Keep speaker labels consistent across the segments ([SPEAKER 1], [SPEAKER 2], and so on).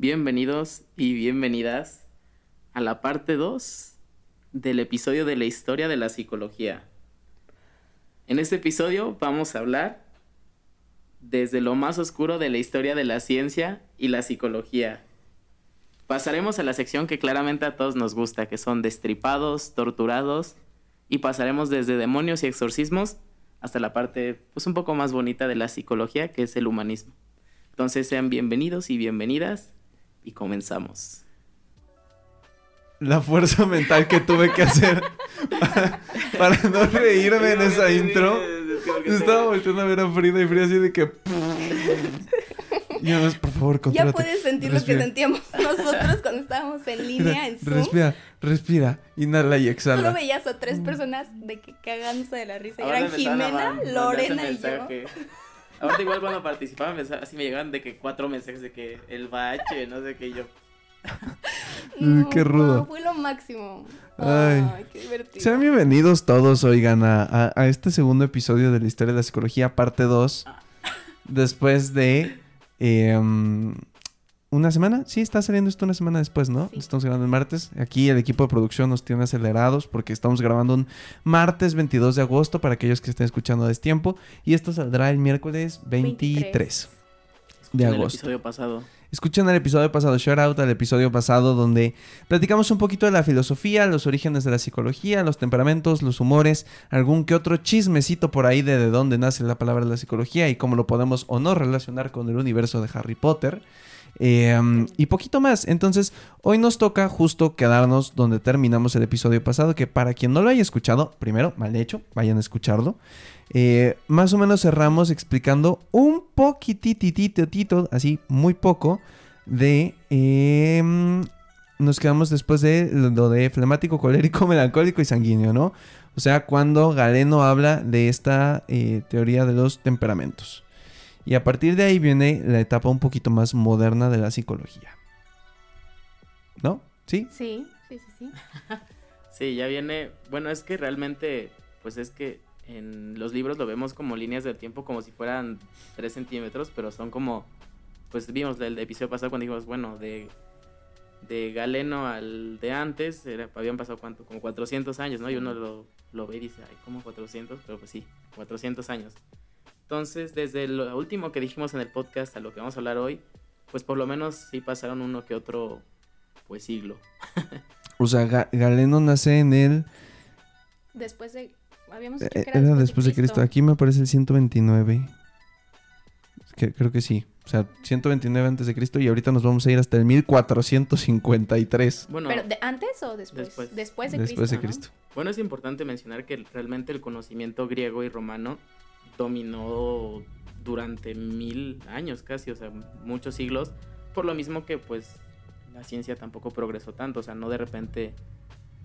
[SPEAKER 1] Bienvenidos y bienvenidas a la parte 2 del episodio de la historia de la psicología. En este episodio vamos a hablar desde lo más oscuro de la historia de la ciencia y la psicología. Pasaremos a la sección que claramente a todos nos gusta, que son destripados, torturados, y pasaremos desde demonios y exorcismos hasta la parte pues un poco más bonita de la psicología, que es el humanismo. Entonces sean bienvenidos y bienvenidas y comenzamos.
[SPEAKER 2] La fuerza mental que tuve que hacer para, no reírme en esa intro. Estaba volteando a ver a Frida y Frida así de que... Ya por favor,
[SPEAKER 3] Ya puedes sentir lo que sentíamos nosotros cuando estábamos en línea en Zoom.
[SPEAKER 2] Respira, respira, inhala y exhala.
[SPEAKER 3] Solo veías a tres personas de que cagándose de la risa. eran Jimena, Lorena y yo.
[SPEAKER 1] Ahora igual cuando participaba, así me llegaban de que cuatro mensajes de que el bache, no sé qué yo.
[SPEAKER 2] qué rudo.
[SPEAKER 3] fue lo máximo.
[SPEAKER 2] Ay, qué divertido. Sean bienvenidos todos, oigan, a, a, este segundo episodio de la historia de la psicología, parte 2. Ah. Después de em, una semana, sí, está saliendo esto una semana después, ¿no? Estamos grabando el martes. Aquí el equipo de producción nos tiene acelerados porque estamos grabando un martes 22 de agosto para aquellos que estén escuchando a destiempo. Y esto saldrá el miércoles 23, de agosto. El
[SPEAKER 1] episodio pasado.
[SPEAKER 2] Escuchen el episodio pasado, shout out al episodio pasado donde platicamos un poquito de la filosofía, los orígenes de la psicología, los temperamentos, los humores, algún que otro chismecito por ahí de de dónde nace la palabra de la psicología y cómo lo podemos o no relacionar con el universo de Harry Potter. Em, y poquito más. Entonces, hoy nos toca justo quedarnos donde terminamos el episodio pasado, que para quien no lo haya escuchado, primero, mal hecho, vayan a escucharlo. Eh, más o menos cerramos explicando un poquitititito, así muy poco, de... Em, nos quedamos después de lo de flemático, colérico, melancólico y sanguíneo, ¿no? O sea, cuando Galeno habla de esta eh, teoría de los temperamentos. Y a partir de ahí viene la etapa un poquito más moderna de la psicología. ¿No?
[SPEAKER 3] ¿Sí? Sí, sí, sí, sí.
[SPEAKER 1] sí, ya viene, bueno, es que realmente, pues es que en los libros lo vemos como líneas del tiempo, como si fueran 3 centímetros, pero son como, pues vimos el episodio pasado cuando dijimos, bueno, de, de Galeno al de antes, era, habían pasado cuánto, como 400 años, ¿no? Y uno lo, lo ve y dice, ay, como 400, pero pues sí, 400 años. Entonces, desde lo último que dijimos en el podcast a lo que vamos a hablar hoy, pues por lo menos sí pasaron uno que otro, pues siglo.
[SPEAKER 2] o sea, Galeno nace en el...
[SPEAKER 3] Después de... Habíamos dicho
[SPEAKER 2] eh, que era, después, de, Cristo. Aquí me aparece el 129. Que, creo que sí. O sea, 129 antes de Cristo y ahorita nos vamos a ir hasta el 1453.
[SPEAKER 3] Bueno, ¿Pero de antes o después? Después, después de
[SPEAKER 2] después De Cristo.
[SPEAKER 1] Bueno, es importante mencionar que realmente el conocimiento griego y romano dominó durante mil años casi, o sea, muchos siglos, por lo mismo que pues la ciencia tampoco progresó tanto, o sea, no de repente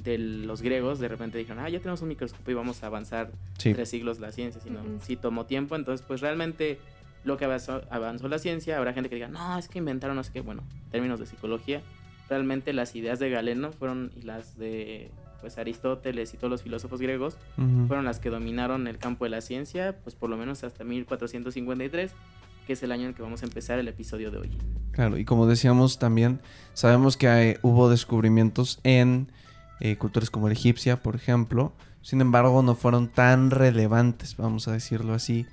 [SPEAKER 1] de los griegos de repente dijeron, ah, ya tenemos un microscopio y vamos a avanzar tres siglos la ciencia, sino sí tomó tiempo, entonces pues realmente lo que avanzó, avanzó, la ciencia, habrá gente que diga, no, es que inventaron no sé qué, bueno, en términos de psicología, realmente las ideas de Galeno fueron y las de pues Aristóteles y todos los filósofos griegos fueron las que dominaron el campo de la ciencia, pues por lo menos hasta 1453, que es el año en el que vamos a empezar el episodio de hoy.
[SPEAKER 2] Claro, y como decíamos también, sabemos que hubo descubrimientos en eh, culturas como la egipcia, por ejemplo, sin embargo no fueron tan relevantes, vamos a decirlo así,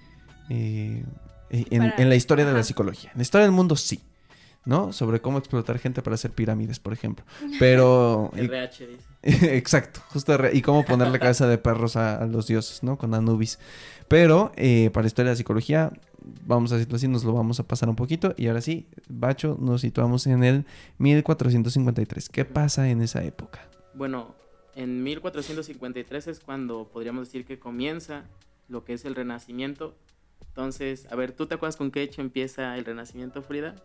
[SPEAKER 2] eh, en, la historia de la psicología. En la historia del mundo sí. ¿No? Sobre cómo explotar gente para hacer pirámides, por ejemplo. Pero...
[SPEAKER 1] RH dice.
[SPEAKER 2] Exacto, justo y cómo ponerle cabeza de perros a, los dioses, ¿no? Con Anubis. Pero eh, para historia de psicología, vamos a decirlo así, nos lo vamos a pasar un poquito. Y ahora sí, Bacho, nos situamos en el 1453. ¿Qué pasa en esa época?
[SPEAKER 1] Bueno, en 1453 es cuando podríamos decir que comienza lo que es el Renacimiento. Entonces, a ver, ¿tú te acuerdas con qué hecho empieza el Renacimiento, Frida?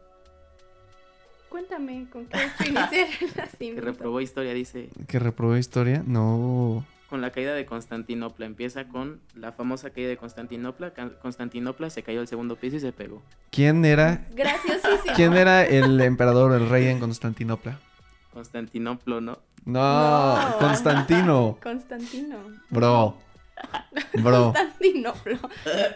[SPEAKER 3] Cuéntame, ¿con qué hecho el
[SPEAKER 1] Que reprobó historia, dice.
[SPEAKER 2] ¿Que reprobó historia? No.
[SPEAKER 1] Con la caída de Constantinopla. Empieza con la famosa caída de Constantinopla. Constantinopla se cayó al segundo piso y se pegó.
[SPEAKER 2] ¿Quién era?
[SPEAKER 3] Graciosísimo.
[SPEAKER 2] ¿Quién era el emperador, el rey en Constantinopla?
[SPEAKER 1] Constantinoplo, ¿no?
[SPEAKER 2] No, Constantino.
[SPEAKER 3] Constantino.
[SPEAKER 2] Bro. Bro.
[SPEAKER 3] Constantinoplo.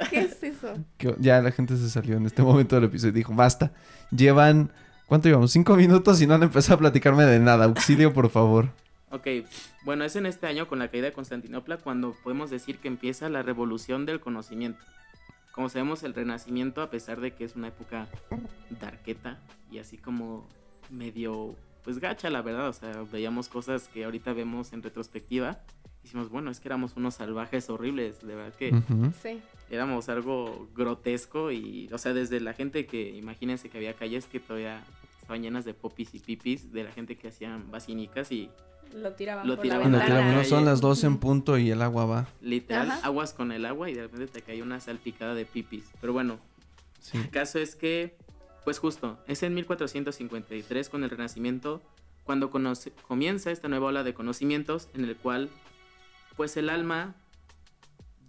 [SPEAKER 3] ¿Qué es eso?
[SPEAKER 2] Ya la gente se salió en este momento del episodio y dijo, basta. Llevan ¿Cuánto llevamos? Cinco minutos y no han empezado a platicarme de nada. Auxilio, por favor.
[SPEAKER 1] Ok, bueno, es en este año con la caída de Constantinopla cuando podemos decir que empieza la revolución del conocimiento. Como sabemos, el Renacimiento, a pesar de que es una época darqueta y así como medio, pues gacha, la verdad, o sea, veíamos cosas que ahorita vemos en retrospectiva. Hicimos, bueno, es que éramos unos salvajes horribles, de verdad que.
[SPEAKER 3] Sí.
[SPEAKER 1] éramos algo grotesco y, o sea, desde la gente que, imagínense que había calles que todavía estaban llenas de popis y pipis, de la gente que hacían basinicas y
[SPEAKER 3] Lo tiraban
[SPEAKER 1] Lo
[SPEAKER 3] por
[SPEAKER 1] tiraban
[SPEAKER 3] la
[SPEAKER 2] Anda,
[SPEAKER 1] a
[SPEAKER 2] tira,
[SPEAKER 3] ventana.
[SPEAKER 2] no son las 12 en punto y el agua va.
[SPEAKER 1] literal
[SPEAKER 3] Ajá.
[SPEAKER 1] aguas con el agua y de repente te cae una salpicada de pipis. Pero bueno,
[SPEAKER 2] Sí.
[SPEAKER 1] el caso es que, pues justo, es en 1453 con el Renacimiento cuando conoce- comienza esta nueva ola de conocimientos en el cual, pues el alma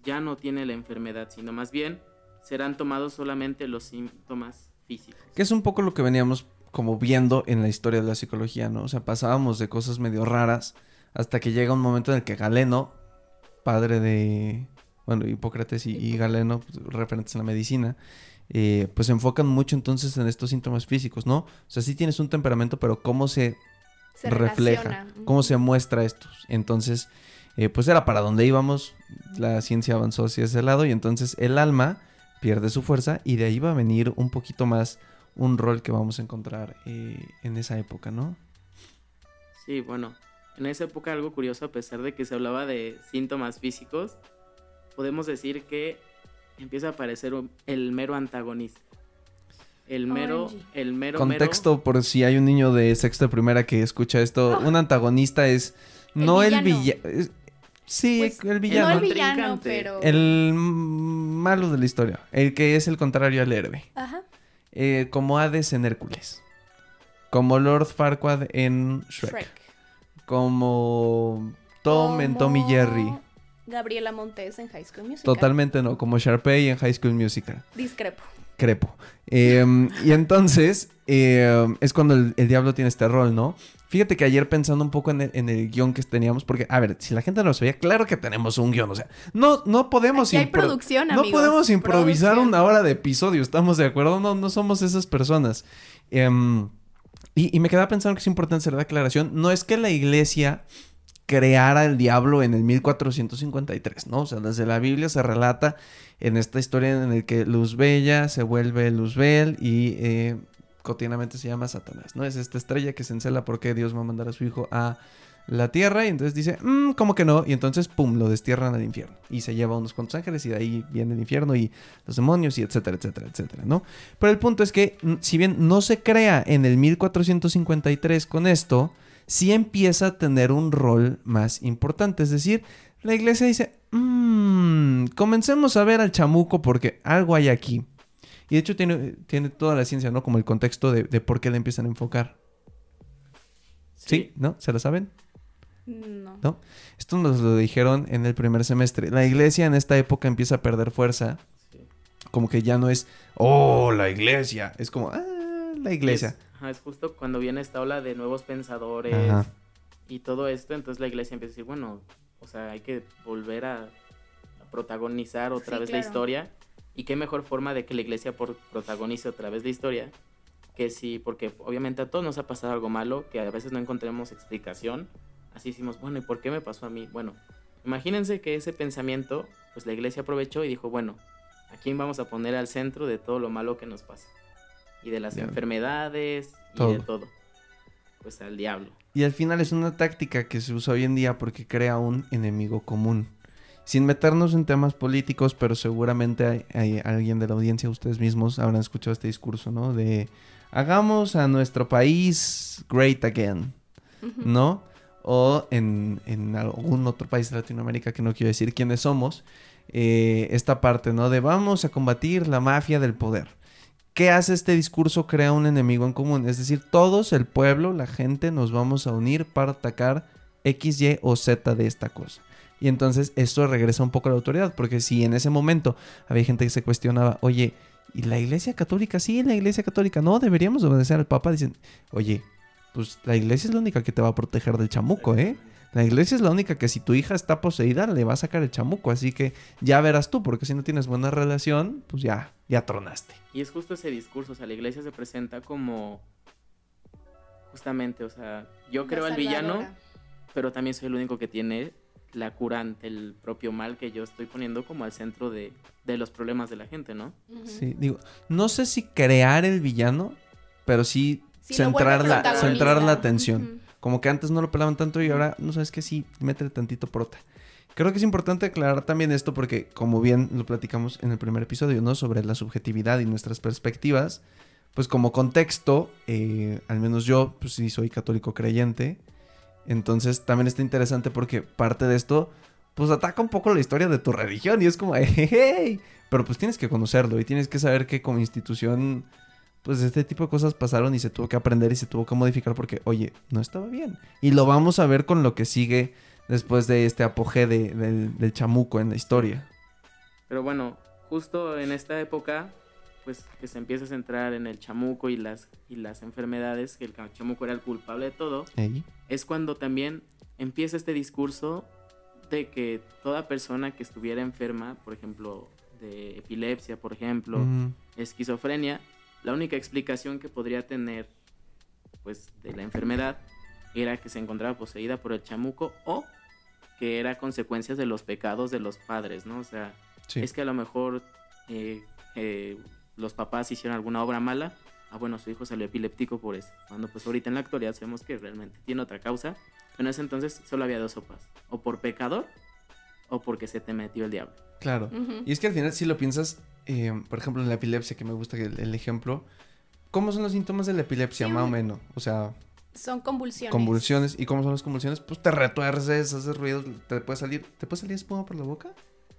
[SPEAKER 1] ya no tiene la enfermedad, sino más bien serán tomados solamente los síntomas físicos.
[SPEAKER 2] Que es un poco lo que veníamos como viendo en la historia de la psicología, ¿no? O sea, pasábamos de cosas medio raras hasta que llega un momento en el que Galeno, padre de, bueno, Hipócrates y, y Galeno, pues, referentes a la medicina, eh, pues se enfocan mucho entonces en estos síntomas físicos, ¿no? O sea, sí tienes un temperamento, pero cómo se
[SPEAKER 3] Se
[SPEAKER 2] refleja,
[SPEAKER 3] relaciona.
[SPEAKER 2] cómo se muestra esto. Entonces, eh, pues era para donde íbamos, la ciencia avanzó hacia ese lado y entonces el alma pierde su fuerza y de ahí va a venir un poquito más un rol que vamos a encontrar eh, en esa época, ¿no?
[SPEAKER 1] Sí, bueno, en esa época algo curioso, a pesar de que se hablaba de síntomas físicos, podemos decir que empieza a aparecer un- el mero antagonista. El mero,
[SPEAKER 3] OMG.
[SPEAKER 1] el mero,
[SPEAKER 2] Contexto por si hay un niño de sexto de primera que escucha esto, un antagonista es
[SPEAKER 3] El
[SPEAKER 2] no el
[SPEAKER 3] villano.
[SPEAKER 2] villano. Sí,
[SPEAKER 3] Pues,
[SPEAKER 2] el
[SPEAKER 3] No
[SPEAKER 2] villano.
[SPEAKER 3] el villano, pero.
[SPEAKER 2] El malo de la historia, el que es el contrario al héroe.
[SPEAKER 3] Ajá.
[SPEAKER 2] Eh, como Hades en Hércules. Como Lord Farquaad en Shrek.
[SPEAKER 3] Shrek.
[SPEAKER 2] Como Tom en Tom y Jerry.
[SPEAKER 3] Gabriela Montes en High School Musical.
[SPEAKER 2] Totalmente no, como Sharpay en High School Musical.
[SPEAKER 3] Discrepo.
[SPEAKER 2] Crepo. Eh, y entonces eh, es cuando el, el diablo tiene este rol, ¿no? Fíjate que ayer pensando un poco en el, en el guion que teníamos, porque, a ver, si la gente no lo sabía, claro que tenemos un guion, o sea, no, no podemos...
[SPEAKER 3] Hay producción,
[SPEAKER 2] No
[SPEAKER 3] amigos.
[SPEAKER 2] podemos improvisar
[SPEAKER 3] Producción.
[SPEAKER 2] una hora de episodio, ¿estamos de acuerdo? No, no somos esas personas. Em, y, y me quedaba pensando que es importante hacer la aclaración. No es que la iglesia creara el diablo en el 1453, ¿no? O sea, desde la Biblia se relata en esta historia en el que Luzbella se vuelve Luzbel y eh, cotidianamente se llama Satanás, ¿no? Es esta estrella que se encela porque Dios va a mandar a su hijo a la tierra y entonces dice, "Mm, ¿cómo que no? Y entonces, pum, lo destierran al infierno. Y se lleva unos cuantos ángeles y de ahí viene el infierno y los demonios y etcétera, etcétera, etcétera, ¿no? Pero el punto es que, mm, si bien no se crea en el 1453 con esto, sí empieza a tener un rol más importante. Es decir, la iglesia dice, "Mm, comencemos a ver al chamuco porque algo hay aquí. Y de hecho tiene, tiene toda la ciencia, ¿no? Como el contexto de, de por qué le empiezan a enfocar. ¿Sí? ¿No? ¿Se lo saben?
[SPEAKER 3] No.
[SPEAKER 2] ¿no? Esto nos lo dijeron en el primer semestre. La iglesia en esta época empieza a perder fuerza.
[SPEAKER 1] Sí.
[SPEAKER 2] Como que ya no es, oh, la iglesia. Es como, ah, la iglesia.
[SPEAKER 1] Es, ajá, es justo cuando viene esta ola de nuevos pensadores
[SPEAKER 2] Ajá.
[SPEAKER 1] y todo esto, entonces la iglesia empieza a decir, bueno, o sea, hay que volver a, a protagonizar otra
[SPEAKER 3] Sí,
[SPEAKER 1] vez la historia. Y qué mejor forma de que la iglesia por- protagonice otra vez la historia que sí, porque obviamente a todos nos ha pasado algo malo, que a veces no encontremos explicación. Así decimos, bueno, ¿y por qué me pasó a mí? Bueno, imagínense que ese pensamiento, pues la iglesia aprovechó y dijo, bueno, ¿a quién vamos a poner al centro de todo lo malo que nos pasa? Y de las enfermedades y
[SPEAKER 2] Todo.
[SPEAKER 1] de todo. Pues al diablo.
[SPEAKER 2] Y al final es una táctica que se usa hoy en día porque crea un enemigo común. Sin meternos en temas políticos, pero seguramente hay, hay alguien de la audiencia, ustedes mismos habrán escuchado este discurso, ¿no? De hagamos a nuestro país great again. ¿no? O en, en algún otro país de Latinoamérica que no quiero decir quiénes somos, eh, esta parte, ¿no? De vamos a combatir la mafia del poder. ¿Qué hace este discurso? Crea un enemigo en común. Es decir, todos, el pueblo, la gente, nos vamos a unir para atacar X, Y o Z de esta cosa. Y entonces esto regresa un poco a la autoridad, porque si en ese momento había gente que se cuestionaba, oye, ¿y la iglesia católica? Sí, la iglesia católica, no, deberíamos obedecer al papa. Dicen, oye, pues la iglesia es la única que te va a proteger del chamuco, ¿eh? La iglesia es la única que si tu hija está poseída le va a sacar el chamuco, así que ya verás tú, porque si no tienes buena relación, pues ya, ya tronaste.
[SPEAKER 1] Y es justo ese discurso, o sea, la iglesia se presenta como justamente, o sea, yo creo al villano, pero también soy el único que tiene la cura ante el propio mal que yo estoy poniendo como al centro de, de los problemas de la gente, ¿no?
[SPEAKER 2] Sí, digo, no sé si crear el villano, pero sí, centrar, la, centrar la atención. Como que antes no lo pelaban tanto y ahora, no sabes que sí, métele tantito prota. Creo que es importante aclarar también esto porque, como bien lo platicamos en el primer episodio, ¿no? Sobre la subjetividad y nuestras perspectivas, pues como contexto, eh, al menos yo, pues sí soy católico creyente, entonces también está interesante porque parte de esto, pues ataca un poco la historia de tu religión y es como, hey, pero pues tienes que conocerlo y tienes que saber que como institución, pues este tipo de cosas pasaron y se tuvo que aprender y se tuvo que modificar porque, oye, no estaba bien. Y lo vamos a ver con lo que sigue después de este apogeo del, chamuco en la historia.
[SPEAKER 1] Pero bueno, justo en esta época, pues que se empieza a centrar en el chamuco y las, y las enfermedades, que el chamuco era el culpable de todo, es cuando también empieza este discurso de que toda persona que estuviera enferma, por ejemplo, de epilepsia, por ejemplo, esquizofrenia, la única explicación que podría tener pues de la enfermedad era que se encontraba poseída por el chamuco o que era consecuencias de los pecados de los padres, ¿no? O sea, es que a lo mejor eh, eh, los papás hicieron alguna obra mala, ah, bueno, su hijo salió epiléptico por eso. Cuando pues ahorita en la actualidad sabemos que realmente tiene otra causa, pero en ese entonces solo había dos sopas, o por pecador o porque se te metió el diablo.
[SPEAKER 2] Claro, y es que al final si lo piensas, eh, por ejemplo en la epilepsia, que me gusta el, ejemplo, ¿cómo son los síntomas de la epilepsia, más o menos? O sea...
[SPEAKER 3] Son convulsiones.
[SPEAKER 2] Convulsiones. ¿Y cómo son las convulsiones? Pues te retuerces, haces ruidos, te puede salir, ¿te puede salir espuma por la boca?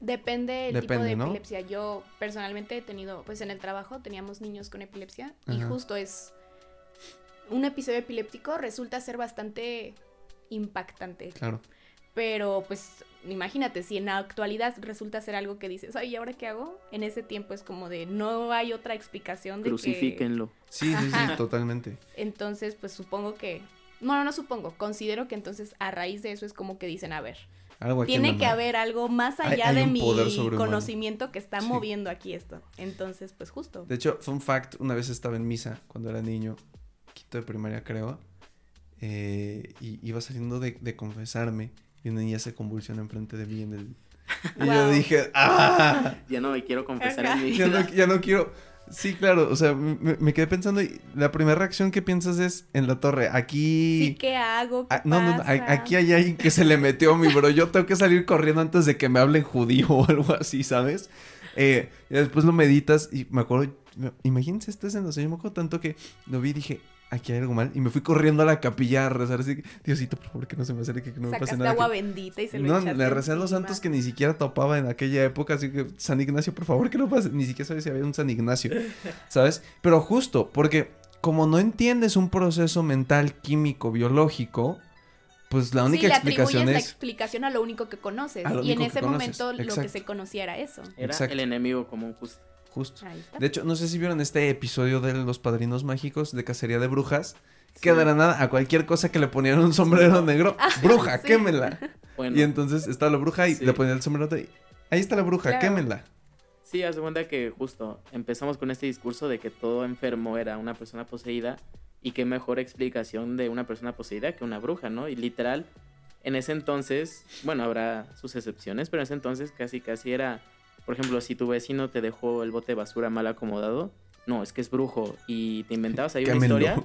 [SPEAKER 3] Depende del tipo de epilepsia. Yo personalmente he tenido, pues en el trabajo teníamos niños con epilepsia y justo es un episodio epiléptico resulta ser bastante impactante.
[SPEAKER 2] Claro.
[SPEAKER 3] Pero pues imagínate, si en la actualidad resulta ser algo que dices, ay, ¿y ahora qué hago? En ese tiempo es como de, no hay otra explicación de
[SPEAKER 1] Crucifíquenlo.
[SPEAKER 2] Sí, sí, sí, totalmente.
[SPEAKER 3] Entonces, pues supongo que, no, no, no supongo, considero que entonces a raíz de eso es como que dicen, a ver, tiene que haber algo más allá de mi conocimiento que está moviendo aquí esto. Entonces, pues justo.
[SPEAKER 2] De hecho, fun fact, una vez estaba en misa cuando era niño, quinto de primaria creo, eh, y iba saliendo de, de confesarme y una niña se convulsiona enfrente de mí en el... Y yo dije, ¡ah!
[SPEAKER 1] Ya no me quiero confesar en mi
[SPEAKER 2] ya no, ya no quiero... Sí, claro, o sea, me, quedé pensando y la primera reacción que piensas es en la torre, aquí...
[SPEAKER 3] Sí, ¿qué hago? ¿Qué
[SPEAKER 2] ah, no, no, aquí hay alguien que se le metió mi bro, yo tengo que salir corriendo antes de que me hablen judío o algo así, ¿sabes? Eh, y después lo meditas y me acuerdo, imagínense, estás en los tanto que lo vi y dije, aquí hay algo mal. Y me fui corriendo a la capilla a rezar así, Diosito, por favor, que no se me acerque, que no me pase nada.
[SPEAKER 3] agua bendita y se lo
[SPEAKER 2] No, le recé a los santos que ni siquiera topaba en aquella época, así que San Ignacio, por favor, que no pase. Ni siquiera sabía si había un San Ignacio, ¿sabes? Pero justo, porque como no entiendes un proceso mental, químico, biológico, pues la única explicación es... la
[SPEAKER 3] explicación a lo único que conoces. Y en ese momento lo que se conocía era eso.
[SPEAKER 1] Era el enemigo común justo.
[SPEAKER 2] Justo. De hecho, no sé si vieron este episodio de Los Padrinos Mágicos de Cacería de Brujas. Que de la nada, a cualquier cosa que le ponían un sombrero negro, ah, bruja, quémela. Y entonces está la bruja y le ponían el sombrero y ahí está la bruja, quémela.
[SPEAKER 1] Sí, hace cuenta que justo empezamos con este discurso de que todo enfermo era una persona poseída y qué mejor explicación de una persona poseída que una bruja, ¿no? Y literal, en ese entonces, bueno, habrá sus excepciones, pero en ese entonces casi casi era por ejemplo, si tu vecino te dejó el bote de basura mal acomodado, no, es que es brujo y te inventabas ahí una historia.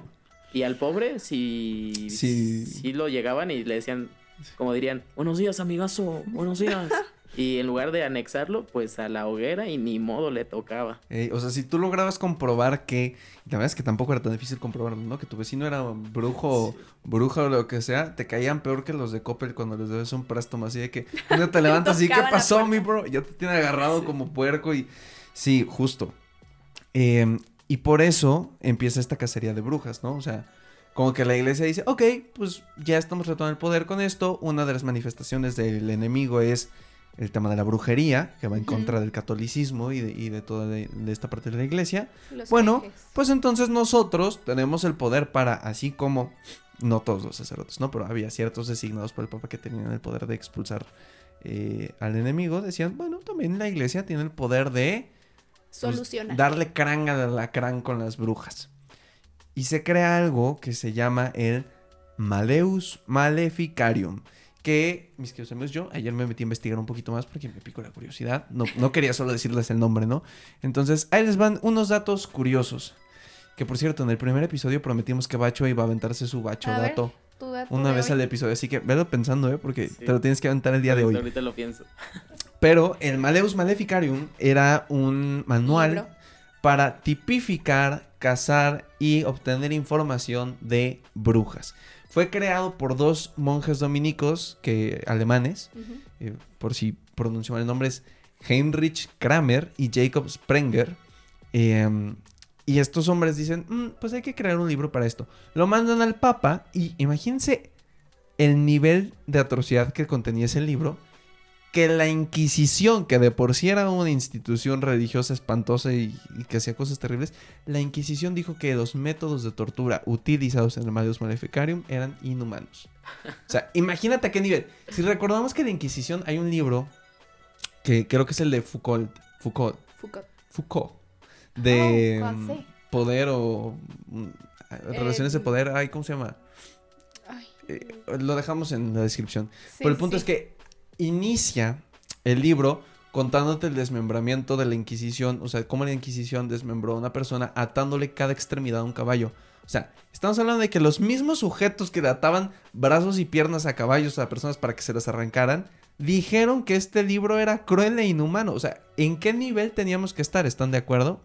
[SPEAKER 1] Y al pobre, si, sí. si lo llegaban y le decían, como dirían, buenos días, amigazo, buenos días. Y en lugar de anexarlo, pues a la hoguera y ni modo le tocaba.
[SPEAKER 2] o sea, si tú lograbas comprobar que, la verdad es que tampoco era tan difícil comprobarlo, ¿no? Que tu vecino era brujo, bruja o lo que sea, te caían peor que los de Coppel cuando les debes un préstamo así de que no te levantas y ¿qué pasó, mi bro? Ya te tiene agarrado como puerco y sí, justo. Em, y por eso empieza esta cacería de brujas, ¿no? O sea, como que la iglesia dice, ok, pues ya estamos retomando el poder con esto. Una de las manifestaciones del enemigo es el tema de la brujería, que va en contra del catolicismo y de, y de toda de, esta parte de la iglesia. bueno, pues entonces nosotros tenemos el poder para, así como, no todos los sacerdotes, ¿no? Pero había ciertos designados por el Papa que tenían el poder de expulsar eh, al enemigo. Decían, bueno, también la iglesia tiene el poder de...
[SPEAKER 3] Pues, Solucionar.
[SPEAKER 2] darle crán a la crán con las brujas. y se crea algo que se llama el Maleus Maleficarium. Que, mis queridos amigos, yo ayer me metí a investigar un poquito más porque me pico la curiosidad. No, no quería solo decirles el nombre, ¿no? Entonces, ahí les van unos datos curiosos. Que por cierto, en el primer episodio prometimos que Bacho iba a aventarse su Bacho dato. una vez al episodio. Así que velo pensando, ¿eh? Porque te lo tienes que aventar el día de hoy.
[SPEAKER 1] Ahorita lo pienso.
[SPEAKER 2] Pero el Maleus Maleficarium era un manual para tipificar, cazar y obtener información de brujas. Fue creado por dos monjes dominicos que, alemanes, eh, por si pronuncio mal el nombre, es Heinrich Kramer y Jacob Sprenger. Em, y estos hombres dicen, mm, pues hay que crear un libro para esto. Lo mandan al Papa y imagínense el nivel de atrocidad que contenía ese libro que la Inquisición, que de por sí era una institución religiosa espantosa y, que hacía cosas terribles, la Inquisición dijo que los métodos de tortura utilizados en el Malleus Maleficarium eran inhumanos. O sea, imagínate a qué nivel. Si recordamos que la Inquisición hay un libro que creo que es el de Foucault. Foucault.
[SPEAKER 3] Foucault.
[SPEAKER 2] Foucault. De mm, poder o mm, relaciones de poder. Ay, ¿cómo se llama? Eh, lo dejamos en la descripción. Pero el punto es que inicia el libro contándote el desmembramiento de la Inquisición, o sea, cómo la Inquisición desmembró a una persona atándole cada extremidad a un caballo. O sea, estamos hablando de que los mismos sujetos que le ataban brazos y piernas a caballos a personas para que se las arrancaran, dijeron que este libro era cruel e inhumano. O sea, ¿en qué nivel teníamos que estar? ¿Están de acuerdo?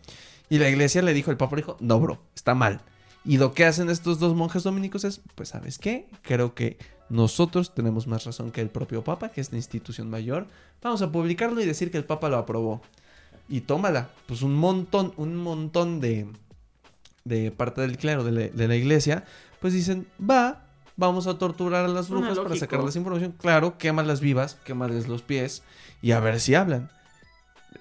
[SPEAKER 2] Y la iglesia le dijo, el papa dijo, no, bro, está mal. Y lo que hacen estos dos monjes dominicos es, pues, ¿sabes qué? Creo que nosotros tenemos más razón que el propio Papa, que es la institución mayor. Vamos a publicarlo y decir que el Papa lo aprobó. Y tómala, pues un montón, un montón de, de parte del clero de la, iglesia, pues dicen, va, vamos a torturar a las brujas para sacarles información. Claro, quémalas vivas, quémales los pies y a ver si hablan.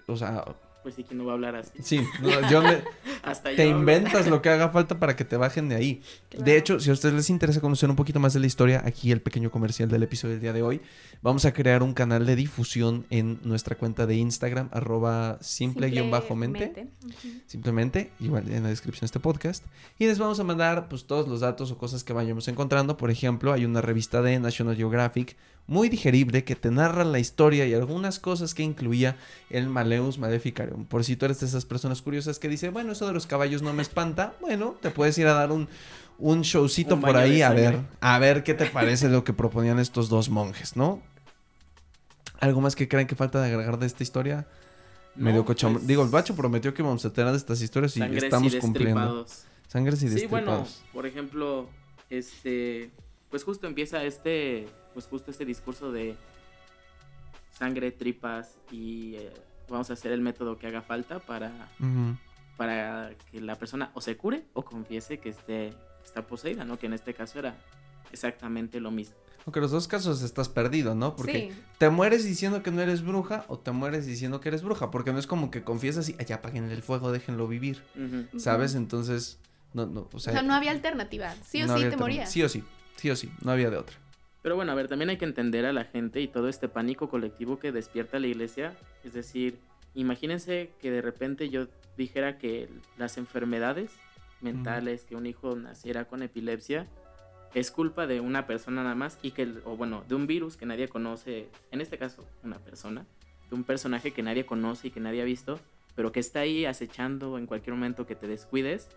[SPEAKER 2] O sea,
[SPEAKER 1] pues sí, que no va a hablar así.
[SPEAKER 2] Sí, yo me, te inventas lo que haga falta para que te bajen de ahí. De hecho, si a ustedes les interesa conocer un poquito más de la historia, aquí el pequeño comercial del episodio del día de hoy, vamos a crear un canal de difusión en nuestra cuenta de Instagram, arroba simple-mente. Simplemente, igual en la descripción de este podcast. Y les vamos a mandar pues todos los datos o cosas que vayamos encontrando. Por ejemplo, hay una revista de National Geographic muy digerible que te narra la historia y algunas cosas que incluía el Maleus Maleficarium. Por si tú eres de esas personas curiosas que dice, bueno, eso de los caballos no me espanta, bueno, te puedes ir a dar un, un showcito por ahí a ver, a ver qué te parece lo que proponían estos dos monjes, ¿no? ¿Algo más que creen que falta de agregar de esta historia? Medio cocham... Pues Digo, el bacho prometió que vamos a tener estas historias y estamos cumpliendo. Sangres y destripados. Sí, bueno,
[SPEAKER 1] por ejemplo, este, pues justo empieza este pues justo este discurso de sangre, tripas y eh, vamos a hacer el método que haga falta para, para que la persona o se cure o confiese que esté, está poseída, ¿no? Que en este caso era exactamente lo mismo.
[SPEAKER 2] Aunque en los dos casos estás perdido, ¿no? Porque te mueres diciendo que no eres bruja o te mueres diciendo que eres bruja, porque no es como que confiesas y ya apaguen el fuego, déjenlo vivir, ¿sabes? Entonces, no, no,
[SPEAKER 3] o sea, no había alternativa, sí o sí te morías.
[SPEAKER 2] Sí o sí, sí o sí, no había de otra.
[SPEAKER 1] Pero bueno, a ver, también hay que entender a la gente y todo este pánico colectivo que despierta la iglesia. Es decir, imagínense que de repente yo dijera que las enfermedades mentales, que un hijo naciera con epilepsia, es culpa de una persona nada más y que, o bueno, de un virus que nadie conoce, en este caso, una persona, de un personaje que nadie conoce y que nadie ha visto, pero que está ahí acechando en cualquier momento que te descuides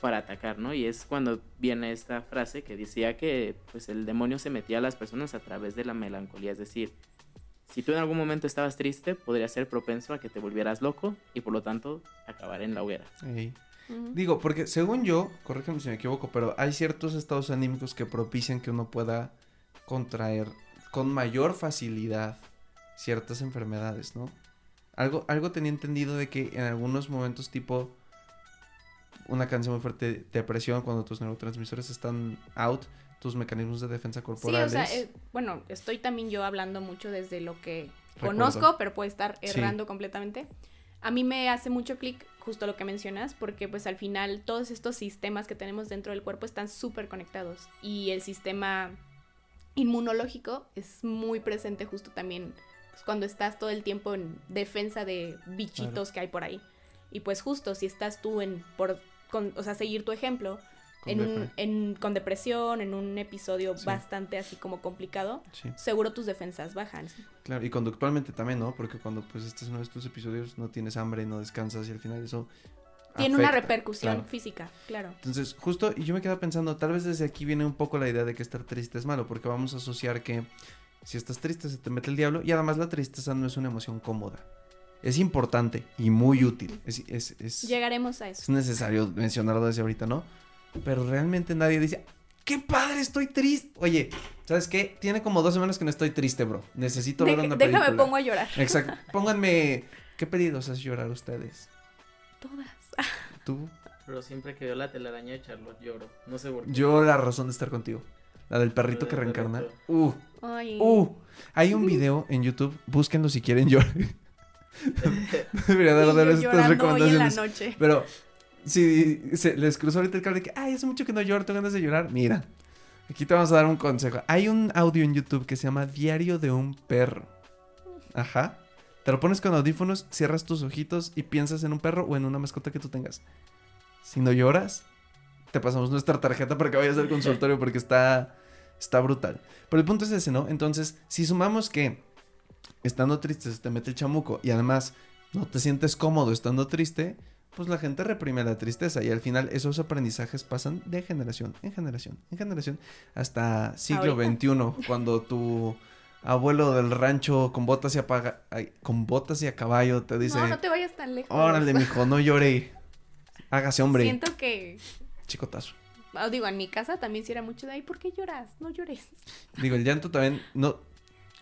[SPEAKER 1] para atacar, ¿no? Y es cuando viene esta frase que decía que pues el demonio se metía a las personas a través de la melancolía, es decir, si tú en algún momento estabas triste, podría ser propenso a que te volvieras loco y por lo tanto acabar en la hoguera.
[SPEAKER 2] Digo, porque según yo, corrígeme si me equivoco, pero hay ciertos estados anímicos que propician que uno pueda contraer con mayor facilidad ciertas enfermedades, ¿no? Algo, algo tenía entendido de que en algunos momentos tipo una canción muy fuerte de depresión cuando tus neurotransmisores están out, tus mecanismos de defensa corporales.
[SPEAKER 3] Sí, o sea, eh, bueno, estoy también yo hablando mucho desde lo que conozco, pero puede estar errando completamente. A mí me hace mucho clic justo lo que mencionas, porque pues al final todos estos sistemas que tenemos dentro del cuerpo están súper conectados y el sistema inmunológico es muy presente justo también pues, cuando estás todo el tiempo en defensa de bichitos que hay por ahí. Y pues justo si estás tú en por con, o sea, seguir tu ejemplo, con, en, con depresión, en un episodio bastante así como complicado, seguro tus defensas bajan.
[SPEAKER 2] Claro, y conductualmente también, ¿no? Porque cuando pues estás en uno de estos episodios no tienes hambre, no descansas y al final eso...
[SPEAKER 3] Tiene una repercusión física, claro.
[SPEAKER 2] Entonces, justo, y yo me quedo pensando, tal vez desde aquí viene un poco la idea de que estar triste es malo, porque vamos a asociar que si estás triste se te mete el diablo y además la tristeza no es una emoción cómoda. Es importante y muy útil. Es, es, es,
[SPEAKER 3] Llegaremos a eso.
[SPEAKER 2] Es necesario mencionarlo desde ahorita, ¿no? Pero realmente nadie dice, ¡qué padre, estoy triste! Oye, ¿sabes qué? Tiene como dos semanas que no estoy triste, bro. Necesito ver una
[SPEAKER 3] película. Déjame pongo a llorar.
[SPEAKER 2] Exacto. Pónganme, ¿qué pedidos haces llorar ustedes?
[SPEAKER 3] Todas.
[SPEAKER 2] ¿Tú?
[SPEAKER 1] Pero siempre que veo la telaraña de Charlotte lloro. No sé por qué.
[SPEAKER 2] Yo la razón de estar contigo. La del perrito que reencarna. Uh. Uh. Hay un video en YouTube. Búsquenlo si quieren llorar.
[SPEAKER 3] Debería dar estas recomendaciones. la noche.
[SPEAKER 2] Pero si se les cruzó ahorita el cable de que, ay, hace mucho que no lloro, tengo ganas de llorar. Mira, aquí te vamos a dar un consejo. Hay un audio en YouTube que se llama Diario de un perro. Ajá. Te lo pones con audífonos, cierras tus ojitos y piensas en un perro o en una mascota que tú tengas. Si no lloras, te pasamos nuestra tarjeta para que vayas al consultorio porque está, está brutal. Pero el punto es ese, ¿no? Entonces, si sumamos que estando triste se te mete el chamuco y además no te sientes cómodo estando triste, pues la gente reprime la tristeza y al final esos aprendizajes pasan de generación en generación, en generación, hasta siglo XXI, cuando tu abuelo del rancho con botas y apaga, con botas y a caballo te dice...
[SPEAKER 3] No, no te vayas tan lejos.
[SPEAKER 2] Órale, mijo, no llore, hágase hombre.
[SPEAKER 3] Siento que...
[SPEAKER 2] Chicotazo.
[SPEAKER 3] Ah, digo, en mi casa también si era mucho de, ay, ¿por qué lloras? No llores.
[SPEAKER 2] Digo, el llanto también, no,